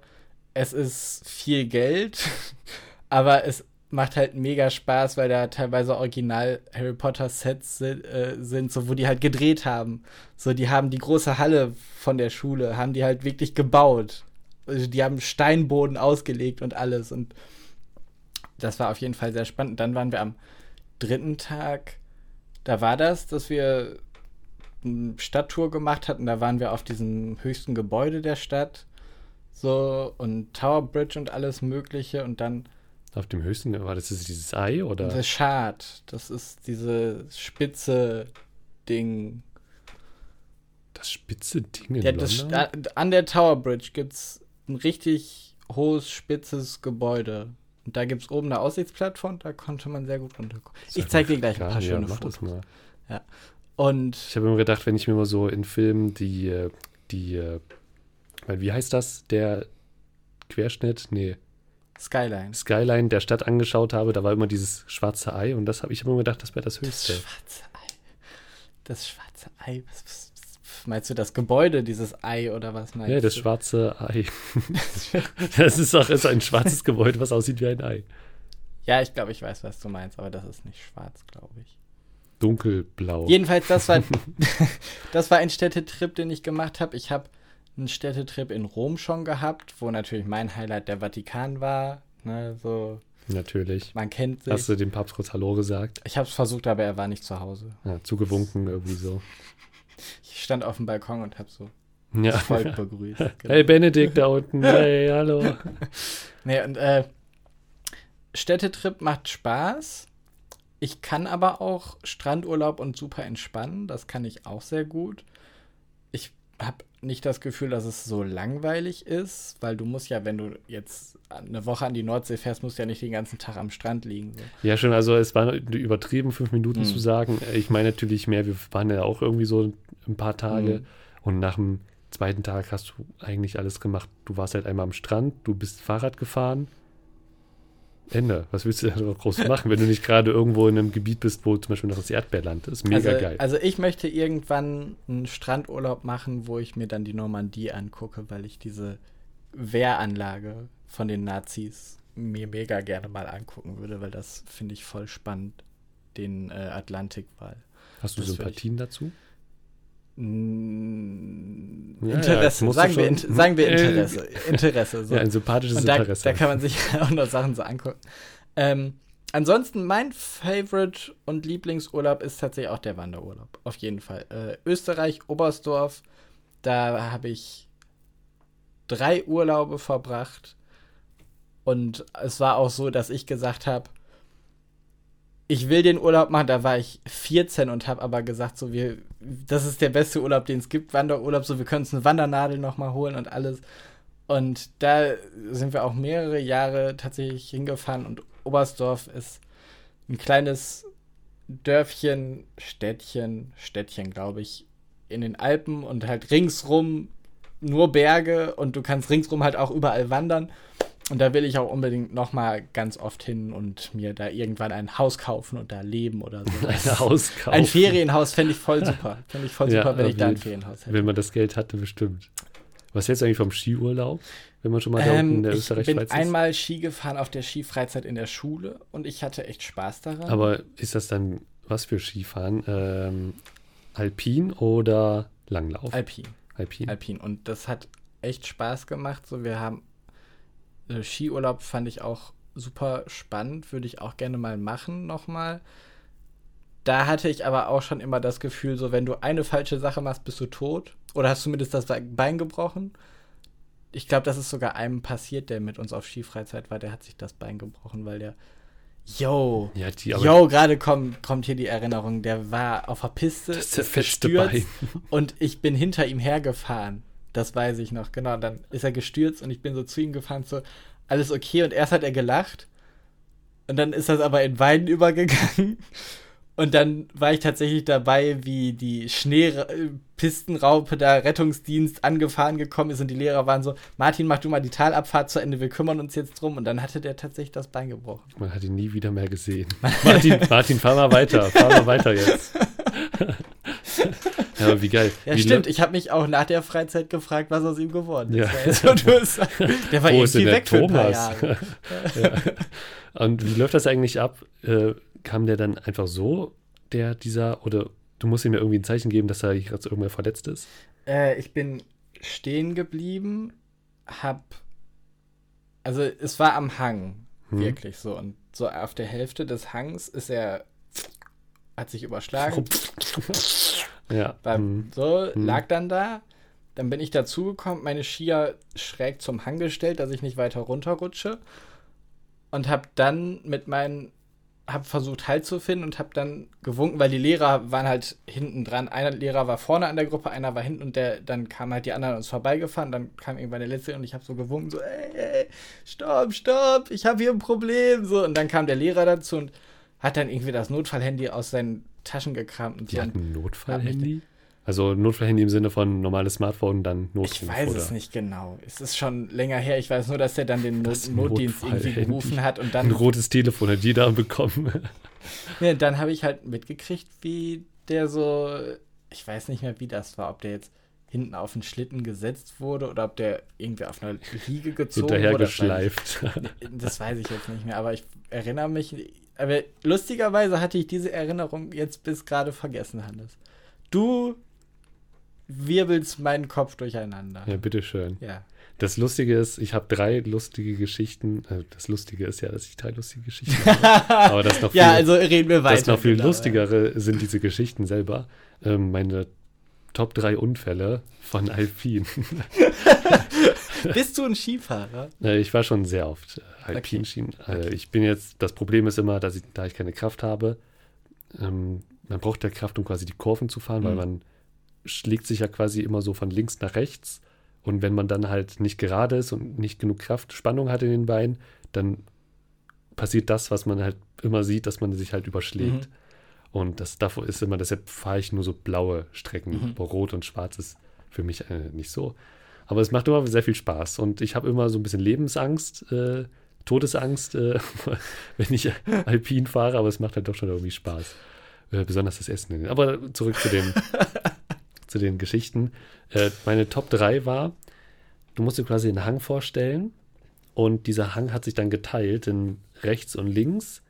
Es ist viel Geld, aber es macht halt mega Spaß, weil da teilweise original Harry Potter Sets sind, äh, sind, so wo die halt gedreht haben. So, die haben die große Halle von der Schule, haben die halt wirklich gebaut. Also die haben Steinboden ausgelegt und alles. Und das war auf jeden Fall sehr spannend. Dann waren wir am dritten Tag, da war das, dass wir eine Stadttour gemacht hatten. Da waren wir auf diesem höchsten Gebäude der Stadt. So, und Tower Bridge und alles Mögliche. Und dann Auf dem höchsten, war das dieses Ei oder? The Shard, das ist diese spitze Ding. Das spitze Ding in Ja, das, an der Tower Bridge gibt es ein richtig hohes, spitzes Gebäude. Und da gibt es oben eine Aussichtsplattform, da konnte man sehr gut runtergucken. Ich zeig dir gleich ein paar ja, schöne mach das Fotos. mal. Und Ich habe immer gedacht, wenn ich mir mal so in Filmen die, äh, die, äh, wie heißt das, der Querschnitt? Nee, Skyline. Skyline der Stadt angeschaut habe, da war immer dieses schwarze Ei und das habe ich immer gedacht, das wäre das Das höchste. schwarze Ei. Das schwarze Ei. Was, was, was, meinst du das Gebäude, dieses Ei oder was meinst Ja, das du? schwarze Ei. das ist auch ist ein schwarzes Gebäude, was aussieht wie ein Ei. Ja, ich glaube, ich weiß, was du meinst, aber das ist nicht schwarz, glaube ich. Dunkelblau. Jedenfalls, das war, das war ein Städtetrip, den ich gemacht habe. Ich habe einen Städtetrip in Rom schon gehabt, wo natürlich mein Highlight der Vatikan war. Ne, so, Natürlich. man kennt sich. Hast du dem Papst kurz Hallo gesagt? ich habe es versucht, aber er war nicht zu Hause. Ja, zugewunken irgendwie so. Ich stand auf dem Balkon und habe so Ja. das Volk begrüßt. Genau. Hey Benedikt da unten. Hey, hallo. Nee, und äh, Städtetrip macht Spaß. Ich kann aber auch Strandurlaub und super entspannen. Das kann ich auch sehr gut. Ich habe nicht das Gefühl, dass es so langweilig ist, weil du musst ja, wenn du jetzt eine Woche an die Nordsee fährst, musst du ja nicht den ganzen Tag am Strand liegen. So. Ja, schon, also es war übertrieben, fünf Minuten Mhm. zu sagen. Ich meine natürlich mehr, wir waren ja auch irgendwie so ein paar Tage Mhm. und nach dem zweiten Tag hast du eigentlich alles gemacht. Du warst halt einmal am Strand, du bist Fahrrad gefahren. Ende. Was willst du da noch groß machen, wenn du nicht gerade irgendwo in einem Gebiet bist, wo zum Beispiel noch das Erdbeerland ist? Mega also, geil. Also ich möchte irgendwann einen Strandurlaub machen, wo ich mir dann die Normandie angucke, weil ich diese Wehranlage von den Nazis mir mega gerne mal angucken würde, weil das finde ich voll spannend, den äh, Atlantikwall. Hast du das Sympathien dazu? Mm, Ja, ja, Interesse, du sagen, wir, schon- sagen wir Äh, Interesse. Interesse so. Ja, ein sympathisches Und da, Interesse. da kann man sich auch noch Sachen so angucken. Ähm, ansonsten, mein Favorite und Lieblingsurlaub ist tatsächlich auch der Wanderurlaub. Auf jeden Fall. Äh, Österreich, Oberstdorf, da habe ich drei Urlaube verbracht. Und es war auch so, dass ich gesagt habe, ich will den Urlaub machen. Da war ich 14 und habe aber gesagt, so wir, das ist der beste Urlaub, den es gibt, Wanderurlaub. So wir können uns eine Wandernadel noch mal holen und alles. Und da sind wir auch mehrere Jahre tatsächlich hingefahren und Oberstdorf ist ein kleines Dörfchen, Städtchen, Städtchen, glaube ich, in den Alpen und halt ringsrum nur Berge und du kannst ringsrum halt auch überall wandern. Und da will ich auch unbedingt noch mal ganz oft hin und mir da irgendwann ein Haus kaufen und da leben oder so. ein Haus kaufen. Ein Ferienhaus fände ich voll super. Fände ich voll Ja, super, wenn auf ich da ein Ferienhaus hätte. Wenn man das Geld hatte, bestimmt. Was hältst du eigentlich vom Skiurlaub? Wenn man schon mal da unten in Ähm, der ich Österreich-Schweiz bin ist? einmal Ski gefahren auf der Skifreizeit in der Schule und ich hatte echt Spaß daran. Aber ist das dann was für Skifahren? Ähm, Alpin oder Langlauf? Alpin, Alpin. Alpin. Und das hat echt Spaß gemacht. So, wir haben äh, Skiurlaub fand ich auch super spannend, würde ich auch gerne mal machen nochmal. da hatte ich aber auch schon immer das Gefühl, so wenn du eine falsche Sache machst, bist du tot. Oder hast zumindest das Bein gebrochen. Ich glaube, das ist sogar einem passiert, der mit uns auf Skifreizeit war. Der hat sich das Bein gebrochen, weil der. Yo, Ja, die, yo, gerade kommt, kommt hier die Erinnerung. Der war auf der Piste, Das ist ist gestürzt Bein. und ich bin hinter ihm hergefahren. Das weiß ich noch, genau. Dann ist er gestürzt und ich bin so zu ihm gefahren, so, alles okay. Und erst hat er gelacht. Und dann ist das aber in Weinen übergegangen. Und dann war ich tatsächlich dabei, wie die Schneepistenraupe da Rettungsdienst angefahren gekommen ist und die Lehrer waren so, Martin, mach du mal die Talabfahrt zu Ende, wir kümmern uns jetzt drum. Und dann hatte der tatsächlich das Bein gebrochen. Man hat ihn nie wieder mehr gesehen. Martin, Martin, fahr mal weiter, fahr mal weiter jetzt. ja, wie geil. Ja, wie stimmt. Ich habe mich auch nach der Freizeit gefragt, was aus ihm geworden ist. Ja. Bist- der war Wo denn irgendwie weg für ein paar Thomas? Jahre. ja. Und wie läuft das eigentlich ab? Äh, kam der dann einfach so, der, dieser, oder du musst ihm ja irgendwie ein Zeichen geben, dass er gerade irgendwer verletzt ist? Äh, ich bin stehen geblieben, hab. Also, es war am Hang, Hm. wirklich so. Und so auf der Hälfte des Hangs ist er. hat sich überschlagen. Ja. War hm. so, Hm. lag dann da. Dann bin ich dazugekommen, meine Skier schräg zum Hang gestellt, dass ich nicht weiter runterrutsche. Und hab dann mit meinen, hab versucht Halt zu finden und hab dann gewunken, weil die Lehrer waren halt hinten dran. Einer Lehrer war vorne an der Gruppe, einer war hinten und der, dann kamen halt die anderen an uns vorbeigefahren. Dann kam irgendwann der letzte und ich hab so gewunken, so, ey, ey, stopp, stopp, ich habe hier ein Problem. So, und dann kam der Lehrer dazu und hat dann irgendwie das Notfallhandy aus seinen Taschen gekramt und Die hatten ein Notfallhandy? Also Notfallhandy im Sinne von normales Smartphone, dann Notruf, Ich weiß oder? es nicht genau. Es ist schon länger her. Ich weiß nur, dass er dann den Not Notdienst irgendwie gerufen hat und Ein dann, rotes Telefon hat jeder bekommen. ja, dann habe ich halt mitgekriegt, wie der so, ich weiß nicht mehr, wie das war, ob der jetzt hinten auf den Schlitten gesetzt wurde oder ob der irgendwie auf einer Liege gezogen Hinterher wurde. Das weiß geschleift. ich- Das weiß ich jetzt nicht mehr, aber ich erinnere mich. Aber lustigerweise hatte ich diese Erinnerung jetzt bis gerade vergessen, Hannes. Du wirbelst meinen Kopf durcheinander. ja, bitteschön. ja. Das Lustige ist, ich habe drei lustige Geschichten. Äh, das Lustige ist ja, dass ich drei lustige Geschichten habe. Aber das noch viel, Ja, also reden wir weiter. das noch viel genau. lustigere sind diese Geschichten selber. Ähm, meine Top 3 Unfälle von Alpin. Bist du ein Skifahrer? Äh, ich war schon sehr oft äh, Okay. Alpinschienen. Äh, ich bin jetzt, das Problem ist immer, dass ich, da ich keine Kraft habe, ähm, man braucht ja Kraft, um quasi die Kurven zu fahren, weil Mhm. man schlägt sich ja quasi immer so von links nach rechts. Und wenn man dann halt nicht gerade ist und nicht genug Kraft, Spannung hat in den Beinen, dann passiert das, was man halt immer sieht, dass man sich halt überschlägt. Mhm. Und das davor ist immer, deshalb fahre ich nur so blaue Strecken. Mhm. Rot und Schwarz ist für mich äh, nicht so. Aber es macht immer sehr viel Spaß. Und ich habe immer so ein bisschen Lebensangst, äh, Todesangst, äh, wenn ich alpin fahre, aber es macht halt doch schon irgendwie Spaß. Äh, besonders das Essen. Aber zurück zu den, zu den Geschichten. Äh, meine Top 3 war, du musst dir quasi einen Hang vorstellen und dieser Hang hat sich dann geteilt in rechts und links,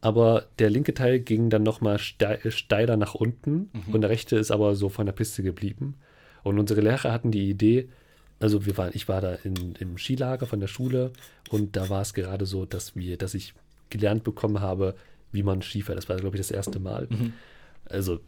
aber der linke Teil ging dann nochmal ste steiler nach unten und der rechte ist aber so von der Piste geblieben. Und unsere Lehrer hatten die Idee, also wir waren, ich war da in, im Skilager von der Schule und da war es gerade so, dass wir, dass ich gelernt bekommen habe, wie man Skifährt. Das war, glaube ich, das erste Mal. Also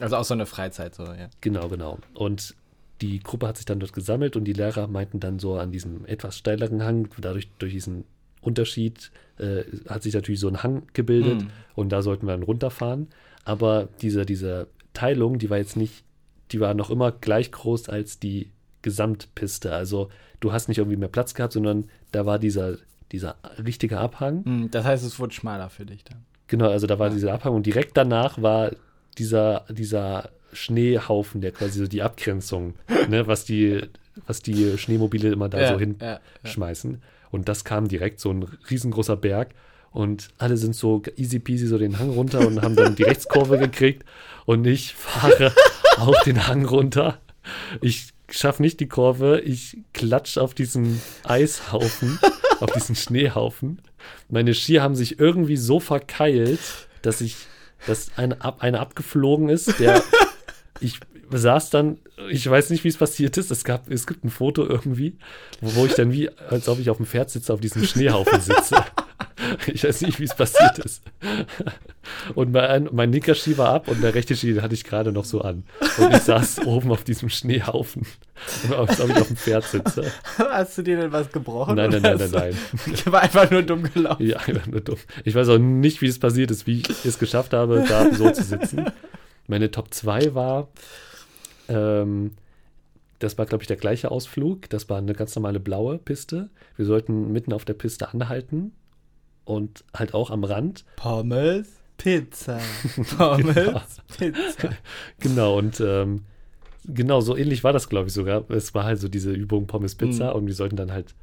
Also auch so eine Freizeit, so, ja. Genau, genau. Und die Gruppe hat sich dann dort gesammelt und die Lehrer meinten dann so an diesem etwas steileren Hang, dadurch durch diesen Unterschied äh, hat sich natürlich so ein Hang gebildet Mhm. und da sollten wir dann runterfahren. Aber diese, diese Teilung, die war jetzt nicht, die war noch immer gleich groß als die Gesamtpiste. Also du hast nicht irgendwie mehr Platz gehabt, sondern da war dieser, dieser richtige Abhang. Hm, Das heißt, es wurde schmaler für dich dann. Genau, also da war dieser Abhang und direkt danach war dieser, dieser Schneehaufen, der quasi so die Abgrenzung, ne, was die, was die Schneemobile immer da so ja, ja. hinschmeißen. Und das kam direkt so ein riesengroßer Berg und alle sind so easy peasy so den Hang runter und haben dann die Rechtskurve gekriegt und ich fahre auch den Hang runter. Ich schaffe nicht die Kurve, ich klatsche auf diesen Eishaufen, auf diesen Schneehaufen. Meine Skier haben sich irgendwie so verkeilt, dass ich, dass eine, ab, eine abgeflogen ist, der ich saß dann, ich weiß nicht, wie es passiert ist. Es, gab, es gibt ein Foto irgendwie, wo, wo ich dann wie, als ob ich auf dem Pferd sitze, auf diesem Schneehaufen sitze. Ich weiß nicht, wie es passiert ist. Und mein, mein linker Ski war ab und der rechte Ski hatte ich gerade noch so an. Und ich saß oben auf diesem Schneehaufen, als ob ich auf dem Pferd sitze. Hast du dir denn was gebrochen? Nein, nein, nein, nein, nein. Ich war einfach nur dumm gelaufen. Ja, einfach nur dumm. Ich weiß auch nicht, wie es passiert ist, wie ich es geschafft habe, da so zu sitzen. Meine Top 2 war, ähm, das war, glaube ich, der gleiche Ausflug. Das war eine ganz normale blaue Piste. Wir sollten mitten auf der Piste anhalten und halt auch am Rand. Pommes, Pizza. Pommes, Genau. Pizza. Genau, und ähm, genau so ähnlich war das, glaube ich, sogar. Es war halt so diese Übung Pommes Pizza Mhm. und wir sollten dann halt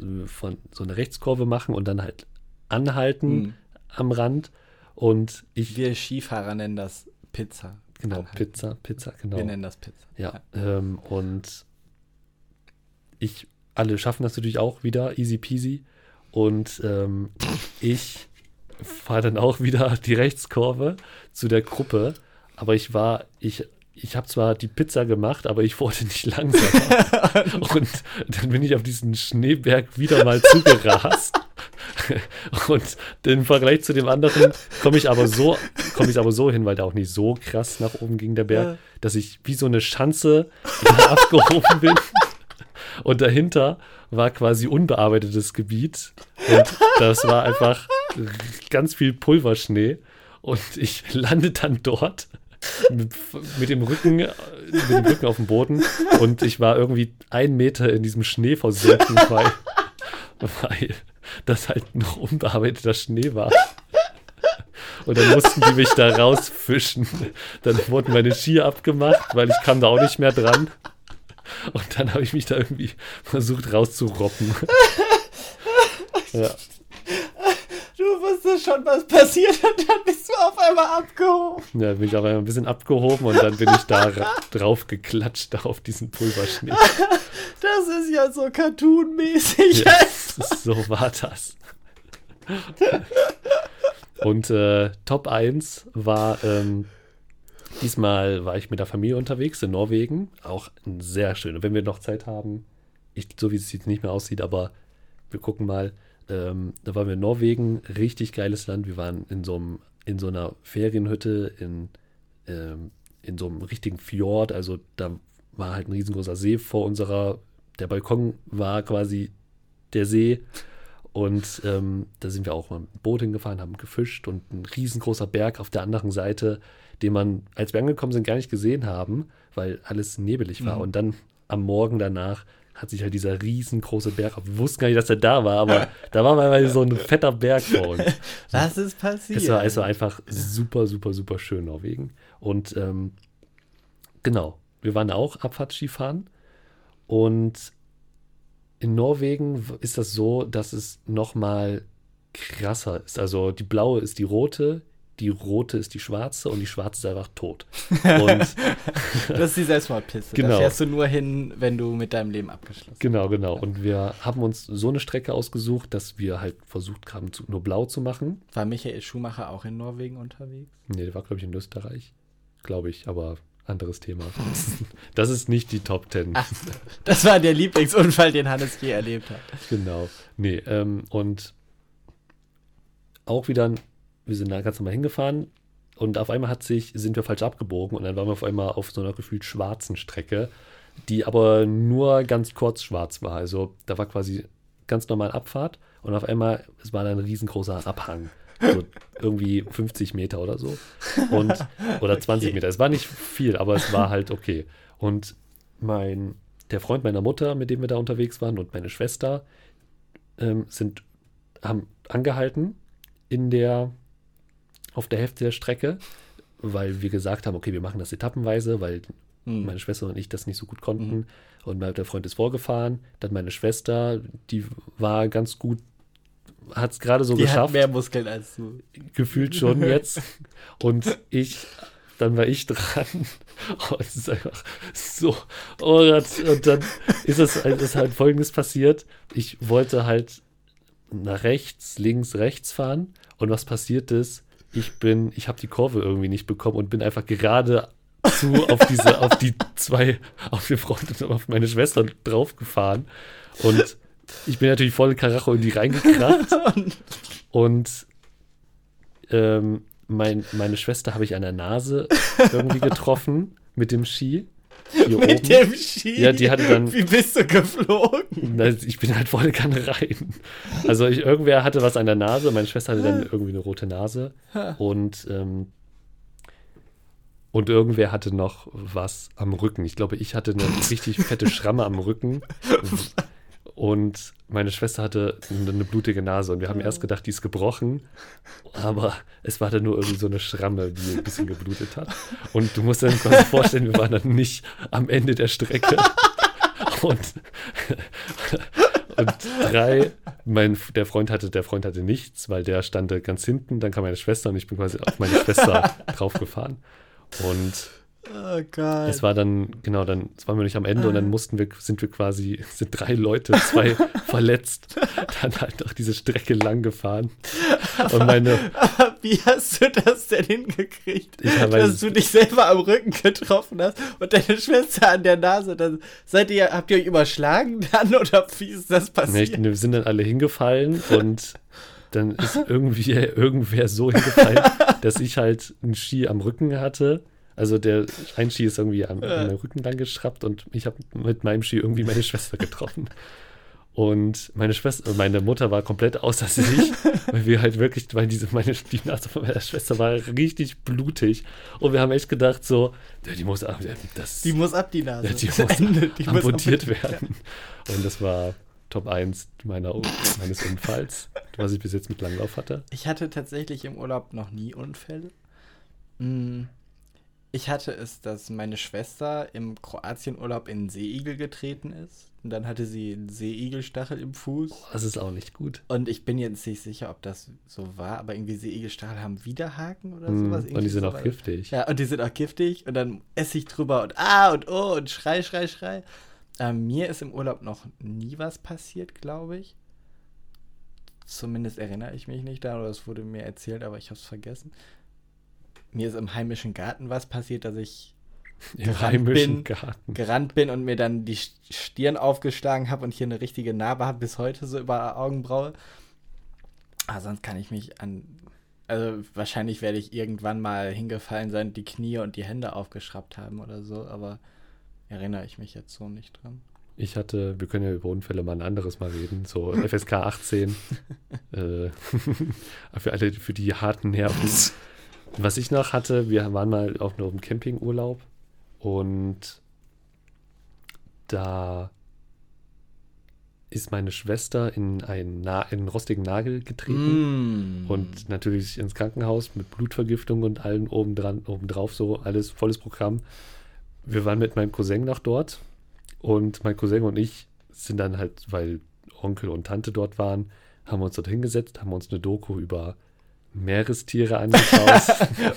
äh, von so eine Rechtskurve machen und dann halt anhalten Mhm. am Rand. Und ich, Wir Skifahrer nennen das Pizza. genau, Anhalten. Pizza, Pizza, genau. Wir nennen das Pizza. Ja, ähm, und ich, alle schaffen das natürlich auch wieder, easy peasy. Und ähm, ich fahre dann auch wieder die Rechtskurve zu der Gruppe, aber ich war, ich, ich habe zwar die Pizza gemacht, aber ich wurde nicht langsamer. und dann bin ich auf diesen Schneeberg wieder mal zugerast. Und im Vergleich zu dem anderen komme ich aber so, komme ich aber so hin, weil der auch nicht so krass nach oben ging, der Berg, dass ich wie so eine Schanze abgehoben bin. Und dahinter war quasi unbearbeitetes Gebiet. Und das war einfach ganz viel Pulverschnee. Und ich lande dann dort mit, mit, dem Rücken, mit dem Rücken auf dem Boden. Und ich war irgendwie ein Meter in diesem Schnee versunken, weil, weil das halt noch unbearbeiteter Schnee war. Und dann mussten die mich da rausfischen. Dann wurden meine Skier abgemacht, weil ich kam da auch nicht mehr dran. Und dann habe ich mich da irgendwie versucht rauszuroppen. Ja, Du wusstest schon, was passiert und dann bist du auf einmal abgehoben. ja, bin ich auch ein bisschen abgehoben und dann bin ich da ra- drauf geklatscht auf diesen Pulverschnee. Das ist ja so cartoonmäßig. Ja, so war das. Und äh, Top 1 war, ähm, diesmal war ich mit der Familie unterwegs in Norwegen. Auch sehr schön. Und wenn wir noch Zeit haben, ich, so wie es jetzt nicht mehr aussieht, aber wir gucken mal. Ähm, da waren wir in Norwegen, richtig geiles Land. Wir waren in so, einem, in so einer Ferienhütte in, ähm, in so einem richtigen Fjord. Also da war halt ein riesengroßer See vor unserer, der Balkon war quasi der See. Und ähm, da sind wir auch mal mit dem Boot hingefahren, haben gefischt und ein riesengroßer Berg auf der anderen Seite, den man, als wir angekommen sind, gar nicht gesehen haben, weil alles nebelig war. Mhm. Und dann am Morgen danach hat sich halt dieser riesengroße Berg, wir wussten gar nicht, dass er da war, aber da war mal so ein fetter Berg vor uns. Was ist passiert? Es war, es war einfach super, super, super schön, Norwegen. Und ähm, genau, wir waren auch Abfahrtskifahren. Und in Norwegen ist das so, dass es noch mal krasser ist. Also die blaue ist die rote, die rote ist die schwarze und die schwarze ist einfach tot. Und Das ist die Selbstmordpiste. Da Genau. fährst du nur hin, wenn du mit deinem Leben abgeschlossen hast. genau, genau. Und wir haben uns so eine Strecke ausgesucht, dass wir halt versucht haben, nur blau zu machen. War Michael Schumacher auch in Norwegen unterwegs? Nee, der war, glaube ich, in Österreich. Glaube ich, aber anderes Thema. Das ist nicht die Top Ten. Ach, das war der Lieblingsunfall, den Hannes je erlebt hat. Genau. Nee, ähm, und auch wieder, wir sind da ganz normal hingefahren und auf einmal hat sich, sind wir falsch abgebogen und dann waren wir auf einmal auf so einer gefühlt schwarzen Strecke, die aber nur ganz kurz schwarz war. Also da war quasi ganz normal Abfahrt und auf einmal, es war ein riesengroßer Abhang. So irgendwie 50 Meter oder so. Und, oder 20 Okay. Meter. Es war nicht viel, aber es war halt okay. Und mein, der Freund meiner Mutter, mit dem wir da unterwegs waren, und meine Schwester ähm, sind, haben angehalten in der, auf der Hälfte der Strecke, weil wir gesagt haben, okay, wir machen das etappenweise, weil Hm. meine Schwester und ich das nicht so gut konnten. Und mein- der Freund ist vorgefahren. Dann meine Schwester, die war ganz gut, hat es gerade so Die hat geschafft mehr Muskeln als du. gefühlt schon jetzt. Und ich, dann war ich dran. Oh, es ist einfach so. Oh. Und dann ist es halt, ist halt folgendes passiert. Ich wollte halt nach rechts, links, rechts fahren. Und was passiert ist, ich bin, ich habe die Kurve irgendwie nicht bekommen und bin einfach gerade zu auf diese, auf die zwei, auf den Freund und auf meine Schwester draufgefahren. Und ich bin natürlich voll Karacho in die reingekracht. Und ähm, mein, meine Schwester habe ich an der Nase irgendwie getroffen mit dem Ski. Hier mit oben. dem Ski? Ja, die hatte dann. Wie bist du geflogen? Ich bin halt volle Kanne rein. Also ich, irgendwer hatte was an der Nase, meine Schwester hatte dann irgendwie eine rote Nase. Und, ähm, und irgendwer hatte noch was am Rücken. Ich glaube, ich hatte eine richtig fette Schramme am Rücken. Und meine Schwester hatte eine blutige Nase und wir haben erst gedacht, die ist gebrochen, aber es war dann nur irgendwie so eine Schramme, die ein bisschen geblutet hat. Und du musst dir dann quasi vorstellen, wir waren dann nicht am Ende der Strecke. Und, und drei, mein, der Freund hatte, der Freund hatte nichts, weil der stand ganz hinten, dann kam meine Schwester und ich bin quasi auf meine Schwester draufgefahren. Und Oh Gott. Es war dann, genau, dann waren wir nicht am Ende und dann ah. mussten wir, sind wir quasi, sind drei Leute, zwei verletzt, dann halt noch diese Strecke lang gefahren. Aber, und meine. Wie hast du das denn hingekriegt? Dass du dich selber am Rücken getroffen hast und deine Schwester an der Nase. Dann seid ihr, habt ihr euch überschlagen dann oder wie ist das passiert? Nee, wir sind dann alle hingefallen und dann ist irgendwie irgendwer so hingefallen, dass ich halt einen Ski am Rücken hatte also der ein Ski ist irgendwie am, ja. am Rücken lang geschraubt und ich habe mit meinem Ski irgendwie meine Schwester getroffen. Und meine Schwester, meine Mutter war komplett außer sich, weil wir halt wirklich, weil diese, meine, die Nase von meiner Schwester war richtig blutig. Und wir haben echt gedacht, so, die muss ab, das, die muss ab, die Nase. die muss Ende, die amputiert muss werden. Und das war Top 1 meiner, meines Unfalls, was ich bis jetzt mit Langlauf hatte. Ich hatte tatsächlich im Urlaub noch nie Unfälle. Hm. Ich hatte es, dass meine Schwester im Kroatienurlaub in Seeigel getreten ist. Und dann hatte sie einen Seeigelstachel im Fuß. Oh, das ist auch nicht gut. Und ich bin jetzt nicht sicher, ob das so war, aber irgendwie Seeigelstachel haben Widerhaken oder mm, sowas. und die sind so auch giftig. Ja, und die sind auch giftig. Und dann esse ich drüber und ah und oh und schrei, schrei, schrei. Ähm, mir ist im Urlaub noch nie was passiert, glaube ich. Zumindest erinnere ich mich nicht daran, oder es wurde mir erzählt, aber ich habe es vergessen mir ist im heimischen Garten was passiert, dass ich Im heimischen bin, Garten. gerannt bin und mir dann die Stirn aufgeschlagen habe und hier eine richtige Narbe habe, bis heute so über Augenbraue. Aber sonst kann ich mich an. Also wahrscheinlich werde ich irgendwann mal hingefallen sein, die Knie und die Hände aufgeschraubt haben oder so, aber erinnere ich mich jetzt so nicht dran. Ich hatte, wir können ja über Unfälle mal ein anderes Mal reden, so FSK 18. äh, für alle, für die harten Nerven. Was ich noch hatte, wir waren mal auf einem Campingurlaub und da ist meine Schwester in einen, Na in einen rostigen Nagel getreten mm. und natürlich ins Krankenhaus mit Blutvergiftung und allen obendran, obendrauf so, alles volles Programm. Wir waren mit meinem Cousin noch dort und mein Cousin und ich sind dann halt, weil Onkel und Tante dort waren, haben uns dort hingesetzt, haben uns eine Doku über Meerestiere angeschaut.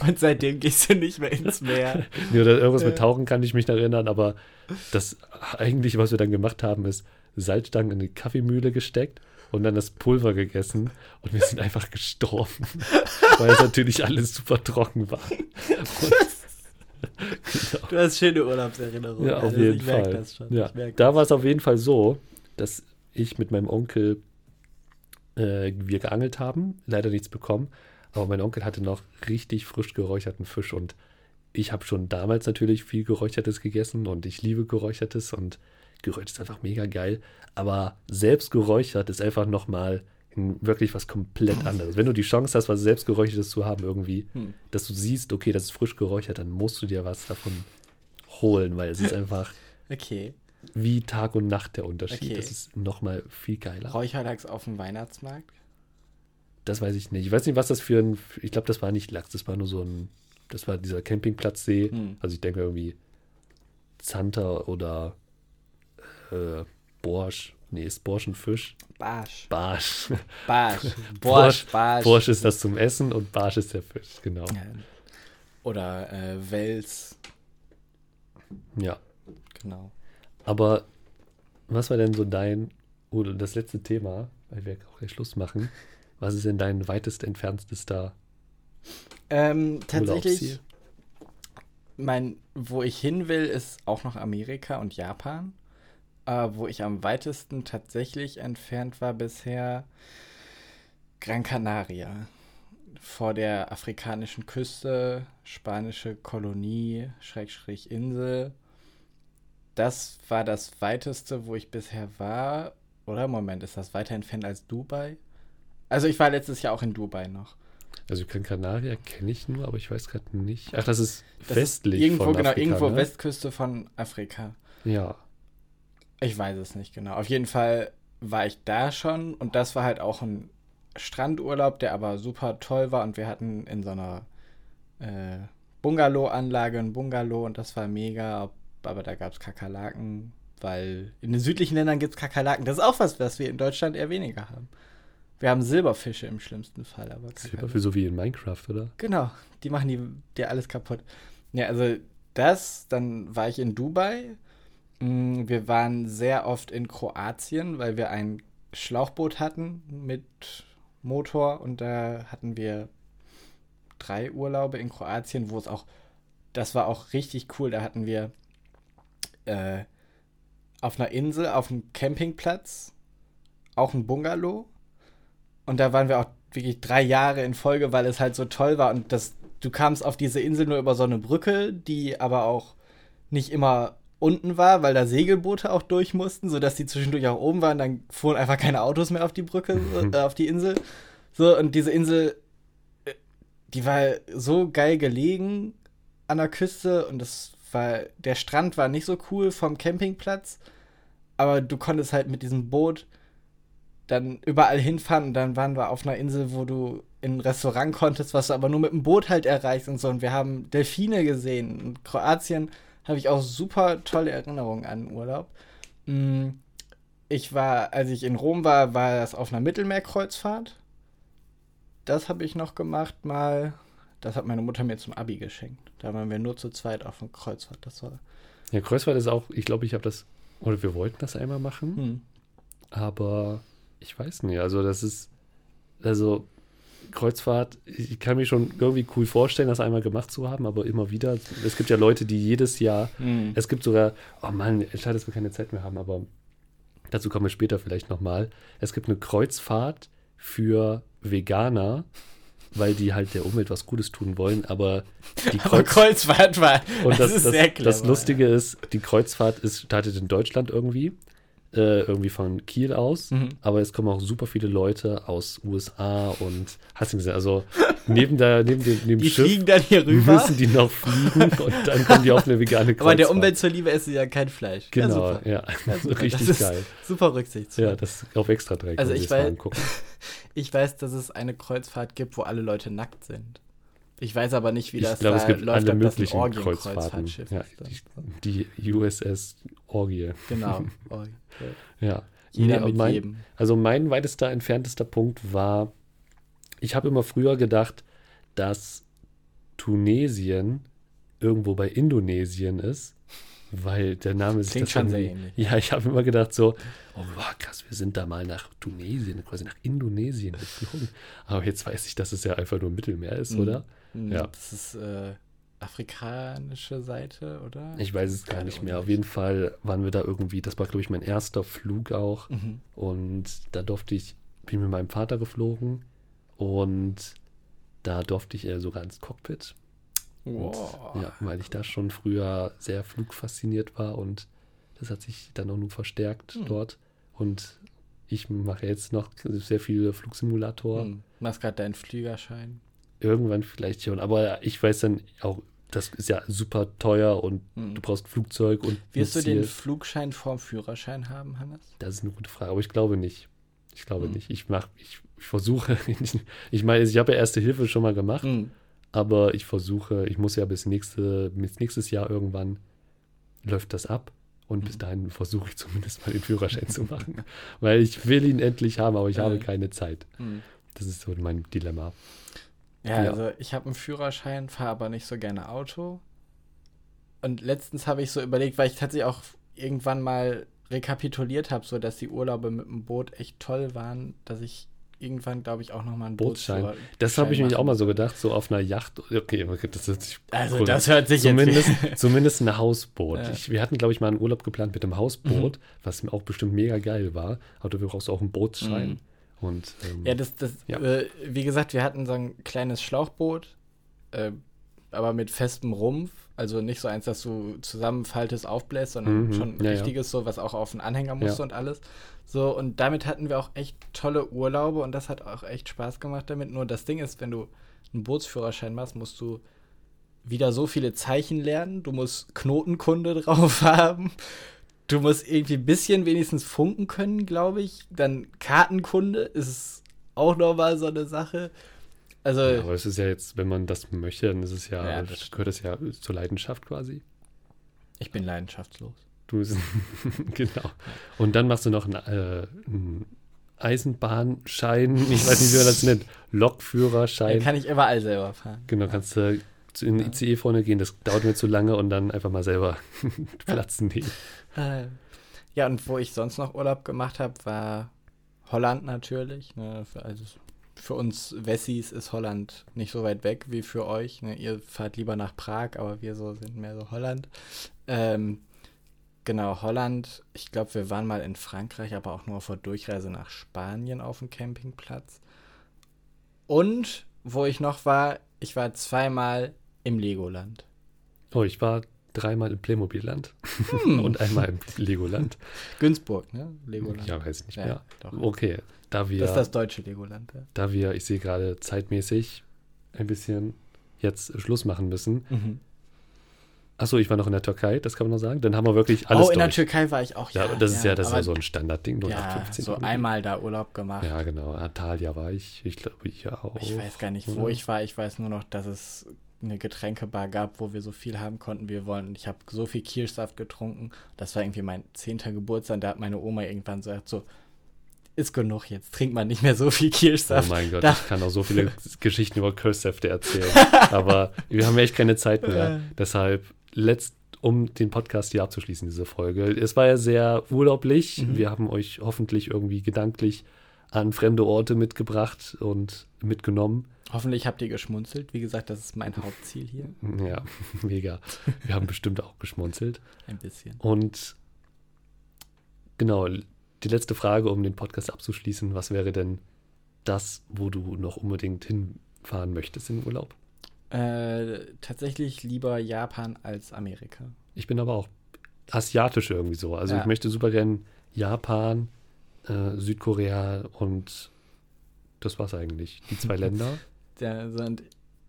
und seitdem gehst du nicht mehr ins Meer. nee, oder irgendwas mit Tauchen kann ich mich erinnern, aber das eigentlich, was wir dann gemacht haben, ist Salzstangen in die Kaffeemühle gesteckt und dann das Pulver gegessen und wir sind einfach gestorben, weil es natürlich alles super trocken war. genau. Du hast schöne Urlaubserinnerungen. Ja, auf also jeden Fall. Ja. Da war es auf jeden Fall so, dass ich mit meinem Onkel äh, wir geangelt haben, leider nichts bekommen. Aber mein Onkel hatte noch richtig frisch geräucherten Fisch und ich habe schon damals natürlich viel Geräuchertes gegessen und ich liebe Geräuchertes und geräuchert ist einfach mega geil. Aber selbst geräuchert ist einfach nochmal wirklich was komplett anderes. Wenn du die Chance hast, was selbst geräuchertes zu haben irgendwie, hm. dass du siehst, okay, das ist frisch geräuchert, dann musst du dir was davon holen, weil es ist einfach okay. Wie Tag und Nacht der Unterschied. Okay. Das ist nochmal viel geiler. Räucherlachs auf dem Weihnachtsmarkt? Das weiß ich nicht. Ich weiß nicht, was das für ein. Ich glaube, das war nicht Lachs, das war nur so ein. Das war dieser Campingplatzsee. Hm. Also ich denke irgendwie Zanter oder äh, Borsch. Nee, ist Borsch ein Fisch? Barsch. Barsch. Barsch. Borsch, Barsch. Borsch ist das zum Essen und Barsch ist der Fisch, genau. Oder äh, Wels. Ja. Genau. Aber was war denn so dein, oder das letzte Thema, weil wir auch gleich Schluss machen, was ist denn dein weitest entferntester ähm, tatsächlich, mein, wo ich hin will, ist auch noch Amerika und Japan. Äh, wo ich am weitesten tatsächlich entfernt war bisher, Gran Canaria. Vor der afrikanischen Küste, spanische Kolonie, Schrägstrich Insel. Das war das weiteste, wo ich bisher war. Oder? Moment, ist das weiter entfernt als Dubai? Also ich war letztes Jahr auch in Dubai noch. Also Gran Canaria kenne ich nur, aber ich weiß gerade nicht. Ach, das ist Das westlich ist irgendwo, von genau, Afrika, irgendwo ne? Westküste von Afrika. Ja. Ich weiß es nicht genau. Auf jeden Fall war ich da schon und das war halt auch ein Strandurlaub, der aber super toll war und wir hatten in so einer äh, Bungalow-Anlage ein Bungalow und das war mega, aber da gab es Kakerlaken, weil in den südlichen Ländern gibt es Kakerlaken. Das ist auch was, was wir in Deutschland eher weniger haben. Wir haben Silberfische im schlimmsten Fall, aber Silber für so wie in Minecraft, oder? Genau, die machen die, dir alles kaputt. Ja, also das, dann war ich in Dubai. Mm, Wir waren sehr oft in Kroatien, weil wir ein Schlauchboot hatten mit Motor und da hatten wir drei Urlaube in Kroatien, wo es auch, das war auch richtig cool. Da hatten wir äh, auf einer Insel, auf einem Campingplatz, auch ein Bungalow. Und da waren wir auch wirklich drei Jahre in Folge, weil es halt so toll war. Und das, du kamst auf diese Insel nur über so eine Brücke, die aber auch nicht immer unten war, weil da Segelboote auch durch mussten, sodass die zwischendurch auch oben waren. Dann fuhren einfach keine Autos mehr auf die Brücke, äh, auf die Insel. So, und diese Insel, äh, die war so geil gelegen an der Küste und das war, der Strand war nicht so cool vom Campingplatz, aber du konntest halt mit diesem Boot dann überall hinfahren und dann waren wir auf einer Insel, wo du in ein Restaurant konntest, was du aber nur mit dem Boot halt erreichst und so. Und wir haben Delfine gesehen. In Kroatien habe ich auch super tolle Erinnerungen an Urlaub. Mm, Ich war, als ich in Rom war, war das auf einer Mittelmeerkreuzfahrt. Das habe ich noch gemacht mal. Das hat meine Mutter mir zum Abi geschenkt. Da waren wir nur zu zweit auf einer Kreuzfahrt. Das war. Ja, Kreuzfahrt ist auch, ich glaube, ich habe das, oder wir wollten das einmal machen, Hm. aber ich weiß nicht. Also, das ist, also, Kreuzfahrt, ich kann mir schon irgendwie cool vorstellen, das einmal gemacht zu haben, aber immer wieder, es gibt ja Leute, die jedes Jahr, Hm. es gibt sogar, oh Mann, schade, dass wir keine Zeit mehr haben, aber dazu kommen wir später vielleicht nochmal. Es gibt eine Kreuzfahrt für Veganer, weil die halt der Umwelt was Gutes tun wollen, aber die Aber Kreuz Kreuzfahrt war. und das, ist das, sehr clever. das Lustige ist, die Kreuzfahrt ist, startet in Deutschland irgendwie, äh, irgendwie von Kiel aus, Mhm. aber es kommen auch super viele Leute aus USA und hast du gesehen, also neben der neben dem, neben Die Schiff fliegen dann hier rüber. müssen die noch fliegen und dann kommen die auf eine vegane Kreuzfahrt. Aber der Umwelt zuliebe essen sie ja kein Fleisch. Ja, Genau, super. ja, Ja, super. richtig geil. Super rücksichtsvoll. Ja, das auf extra Dreck. Also ich weiß-. Ich weiß, dass es eine Kreuzfahrt gibt, wo alle Leute nackt sind. Ich weiß aber nicht, wie Ich das glaube, da es gibt läuft, alle möglichen Kreuzfahrten. Ja, ist. die, die USS Orgie. Genau. Orgie. Ja. Jeder Nee, mein. Also mein weitester entferntester Punkt war, ich habe immer früher gedacht, dass Tunesien irgendwo bei Indonesien ist, weil der Name ist Klingt das schon sehr ähnlich. Ja, ich habe immer gedacht so, oh wow, krass, wir sind da mal nach Tunesien, quasi nach Indonesien geflogen. Aber jetzt weiß ich, dass es ja einfach nur Mittelmeer ist, Mhm. oder? Hm, Ja. Das ist äh, afrikanische Seite, oder? Ich weiß es gar nicht mehr. Auf jeden Fall waren wir da irgendwie, das war glaube ich mein erster Flug auch. Mhm. Und da durfte ich, bin mit meinem Vater geflogen und da durfte ich äh, sogar ins Cockpit. Und, Wow. Ja, weil ich da schon früher sehr flugfasziniert war und das hat sich dann auch nur verstärkt Hm. dort. Und ich mache jetzt noch sehr viele Flugsimulator. Hm. Machst gerade deinen Flügerschein. Irgendwann vielleicht schon. Aber ich weiß dann auch, das ist ja super teuer und Hm. du brauchst Flugzeug und Wirst du ein den. Flugschein vorm Führerschein haben, Hannes? Das ist eine gute Frage, aber ich glaube nicht. Ich glaube Hm. nicht. Ich mache, ich, ich versuche, ich meine, ich habe ja erste Hilfe schon mal gemacht, Hm. aber ich versuche, ich muss ja bis nächste, bis nächstes Jahr irgendwann läuft das ab und bis Mhm. dahin versuche ich zumindest mal den Führerschein zu machen, weil ich will ihn endlich haben, aber ich habe keine Zeit. Hm. Das ist so mein Dilemma. Ja, Ja. also ich habe einen Führerschein, fahre aber nicht so gerne Auto. Und letztens habe ich so überlegt, weil ich tatsächlich auch irgendwann mal rekapituliert habe, so dass die Urlaube mit dem Boot echt toll waren, dass ich irgendwann, glaube ich, auch noch mal einen Bootsschein. Bootsführer- Das habe ich mich auch mal so gedacht, so auf einer Yacht. Okay, das ist Also cool. das hört sich zumindest, jetzt... zumindest ein Hausboot. Ja. Ich, wir hatten, glaube ich, mal einen Urlaub geplant mit einem Hausboot, was auch bestimmt mega geil war. Aber du brauchst auch einen Bootsschein. Mhm. Und, ähm, Ja, das, das, Ja. Äh, wie gesagt, wir hatten so ein kleines Schlauchboot, äh, aber mit festem Rumpf. Also nicht so eins, das du zusammenfaltest, aufbläst, sondern Mhm, schon ein ja, richtiges, so, was auch auf den Anhänger musste und alles. So, und damit hatten wir auch echt tolle Urlaube und das hat auch echt Spaß gemacht damit. Nur das Ding ist, wenn du einen Bootsführerschein machst, musst du wieder so viele Zeichen lernen. Du musst Knotenkunde drauf haben. Du musst irgendwie ein bisschen wenigstens funken können, glaube ich. Dann Kartenkunde ist auch nochmal so eine Sache. Also, ja, aber es ist ja jetzt, wenn man das möchte, dann ist es ja, Ja, das gehört das ja zur Leidenschaft quasi. ich bin leidenschaftslos. Du genau. Und dann machst du noch einen, äh, einen Eisenbahnschein, ich weiß nicht, wie man das nennt, Lokführerschein. kann ich überall selber fahren. Genau, kannst du zu- in den ICE vorne gehen, das dauert mir zu lange und dann einfach mal selber Platz nehmen. Äh, Ja, und wo ich sonst noch Urlaub gemacht habe, war Holland natürlich. Ne? Für, also für uns Wessis ist Holland nicht so weit weg wie für euch. Ne? Ihr fahrt lieber nach Prag, aber wir so sind mehr so Holland. Ähm, genau, Holland. Ich glaube, wir waren mal in Frankreich, aber auch nur vor Durchreise nach Spanien auf dem Campingplatz. Und wo ich noch war, ich war zweimal im Legoland. Oh, ich war dreimal im Playmobil-Land Hm. und einmal im Legoland. Günzburg, ne? Legoland. Ja, weiß ich nicht Ja, mehr. doch. Okay, da wir, Das ist das deutsche Legoland, ja. da wir, ich sehe gerade zeitmäßig ein bisschen jetzt Schluss machen müssen. Mhm. Achso, ich war noch in der Türkei, das kann man noch sagen. Dann haben wir wirklich alles oh, in der durch. Türkei war ich auch. Ja, das ist ja, das ist ja so ein Standardding. ja, 0815 so einmal da Urlaub gemacht. Ja, genau. Antalya war ich. Ich glaube, ich auch. Ich weiß gar nicht, wo ich war. Ich weiß nur noch, dass es eine Getränkebar gab, wo wir so viel haben konnten, wie wir wollen. Ich habe so viel Kirschsaft getrunken. Das war irgendwie mein zehnter Geburtstag. Da hat meine Oma irgendwann gesagt, so, ist genug jetzt. Trinkt man nicht mehr so viel Oh Kirschsaft. mein Gott, Da- ich kann auch so viele Geschichten über Cursesäfte erzählen. Aber wir haben echt keine Zeit mehr. Deshalb, letzt, um den Podcast hier abzuschließen, diese Folge. Es war ja sehr urlaublich. Mhm. Wir haben euch hoffentlich irgendwie gedanklich an fremde Orte mitgebracht und mitgenommen. Hoffentlich habt ihr geschmunzelt. Wie gesagt, das ist mein Hauptziel hier. Ja, mega. Wir haben bestimmt auch geschmunzelt. Ein bisschen. Und genau, die letzte Frage, um den Podcast abzuschließen. Was wäre denn das, wo du noch unbedingt hinfahren möchtest in den Urlaub? Äh, tatsächlich lieber Japan als Amerika. Ich bin aber auch asiatisch irgendwie so. Also Ja. ich möchte super gern Japan, äh, Südkorea und das war's eigentlich. Die zwei Länder. Der, sind,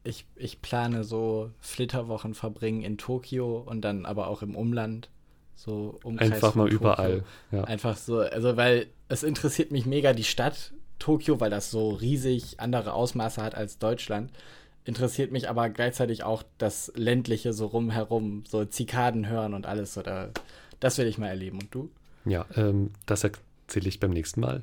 ich, ich plane so Flitterwochen verbringen in Tokio und dann aber auch im Umland. So Umkreis Einfach mal Tokio. überall. Ja. Einfach so, also weil es interessiert mich mega die Stadt Tokio, weil das so riesig andere Ausmaße hat als Deutschland. Interessiert mich aber gleichzeitig auch das ländliche so rumherum, so Zikaden hören und alles. Da, das will ich mal erleben. Und du? Ja, ähm, das erzähle ich beim nächsten Mal.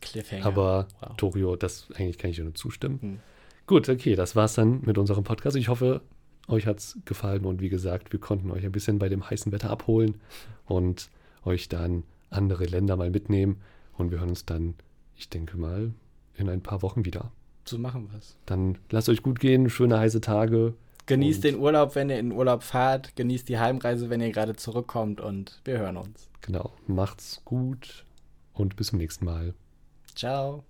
Cliffhanger. Aber Wow. Tokio, das eigentlich kann ich nur zustimmen. Hm. Gut, okay, das war's dann mit unserem Podcast. Ich hoffe, euch hat's gefallen und wie gesagt, wir konnten euch ein bisschen bei dem heißen Wetter abholen und euch dann andere Länder mal mitnehmen. Und wir hören uns dann, ich denke mal, in ein paar Wochen wieder. So machen wir's. Dann lasst euch gut gehen, schöne heiße Tage. Genießt den Urlaub, wenn ihr in den Urlaub fahrt. Genießt die Heimreise, wenn ihr gerade zurückkommt. Und wir hören uns. Genau, macht's gut und bis zum nächsten Mal. Ciao.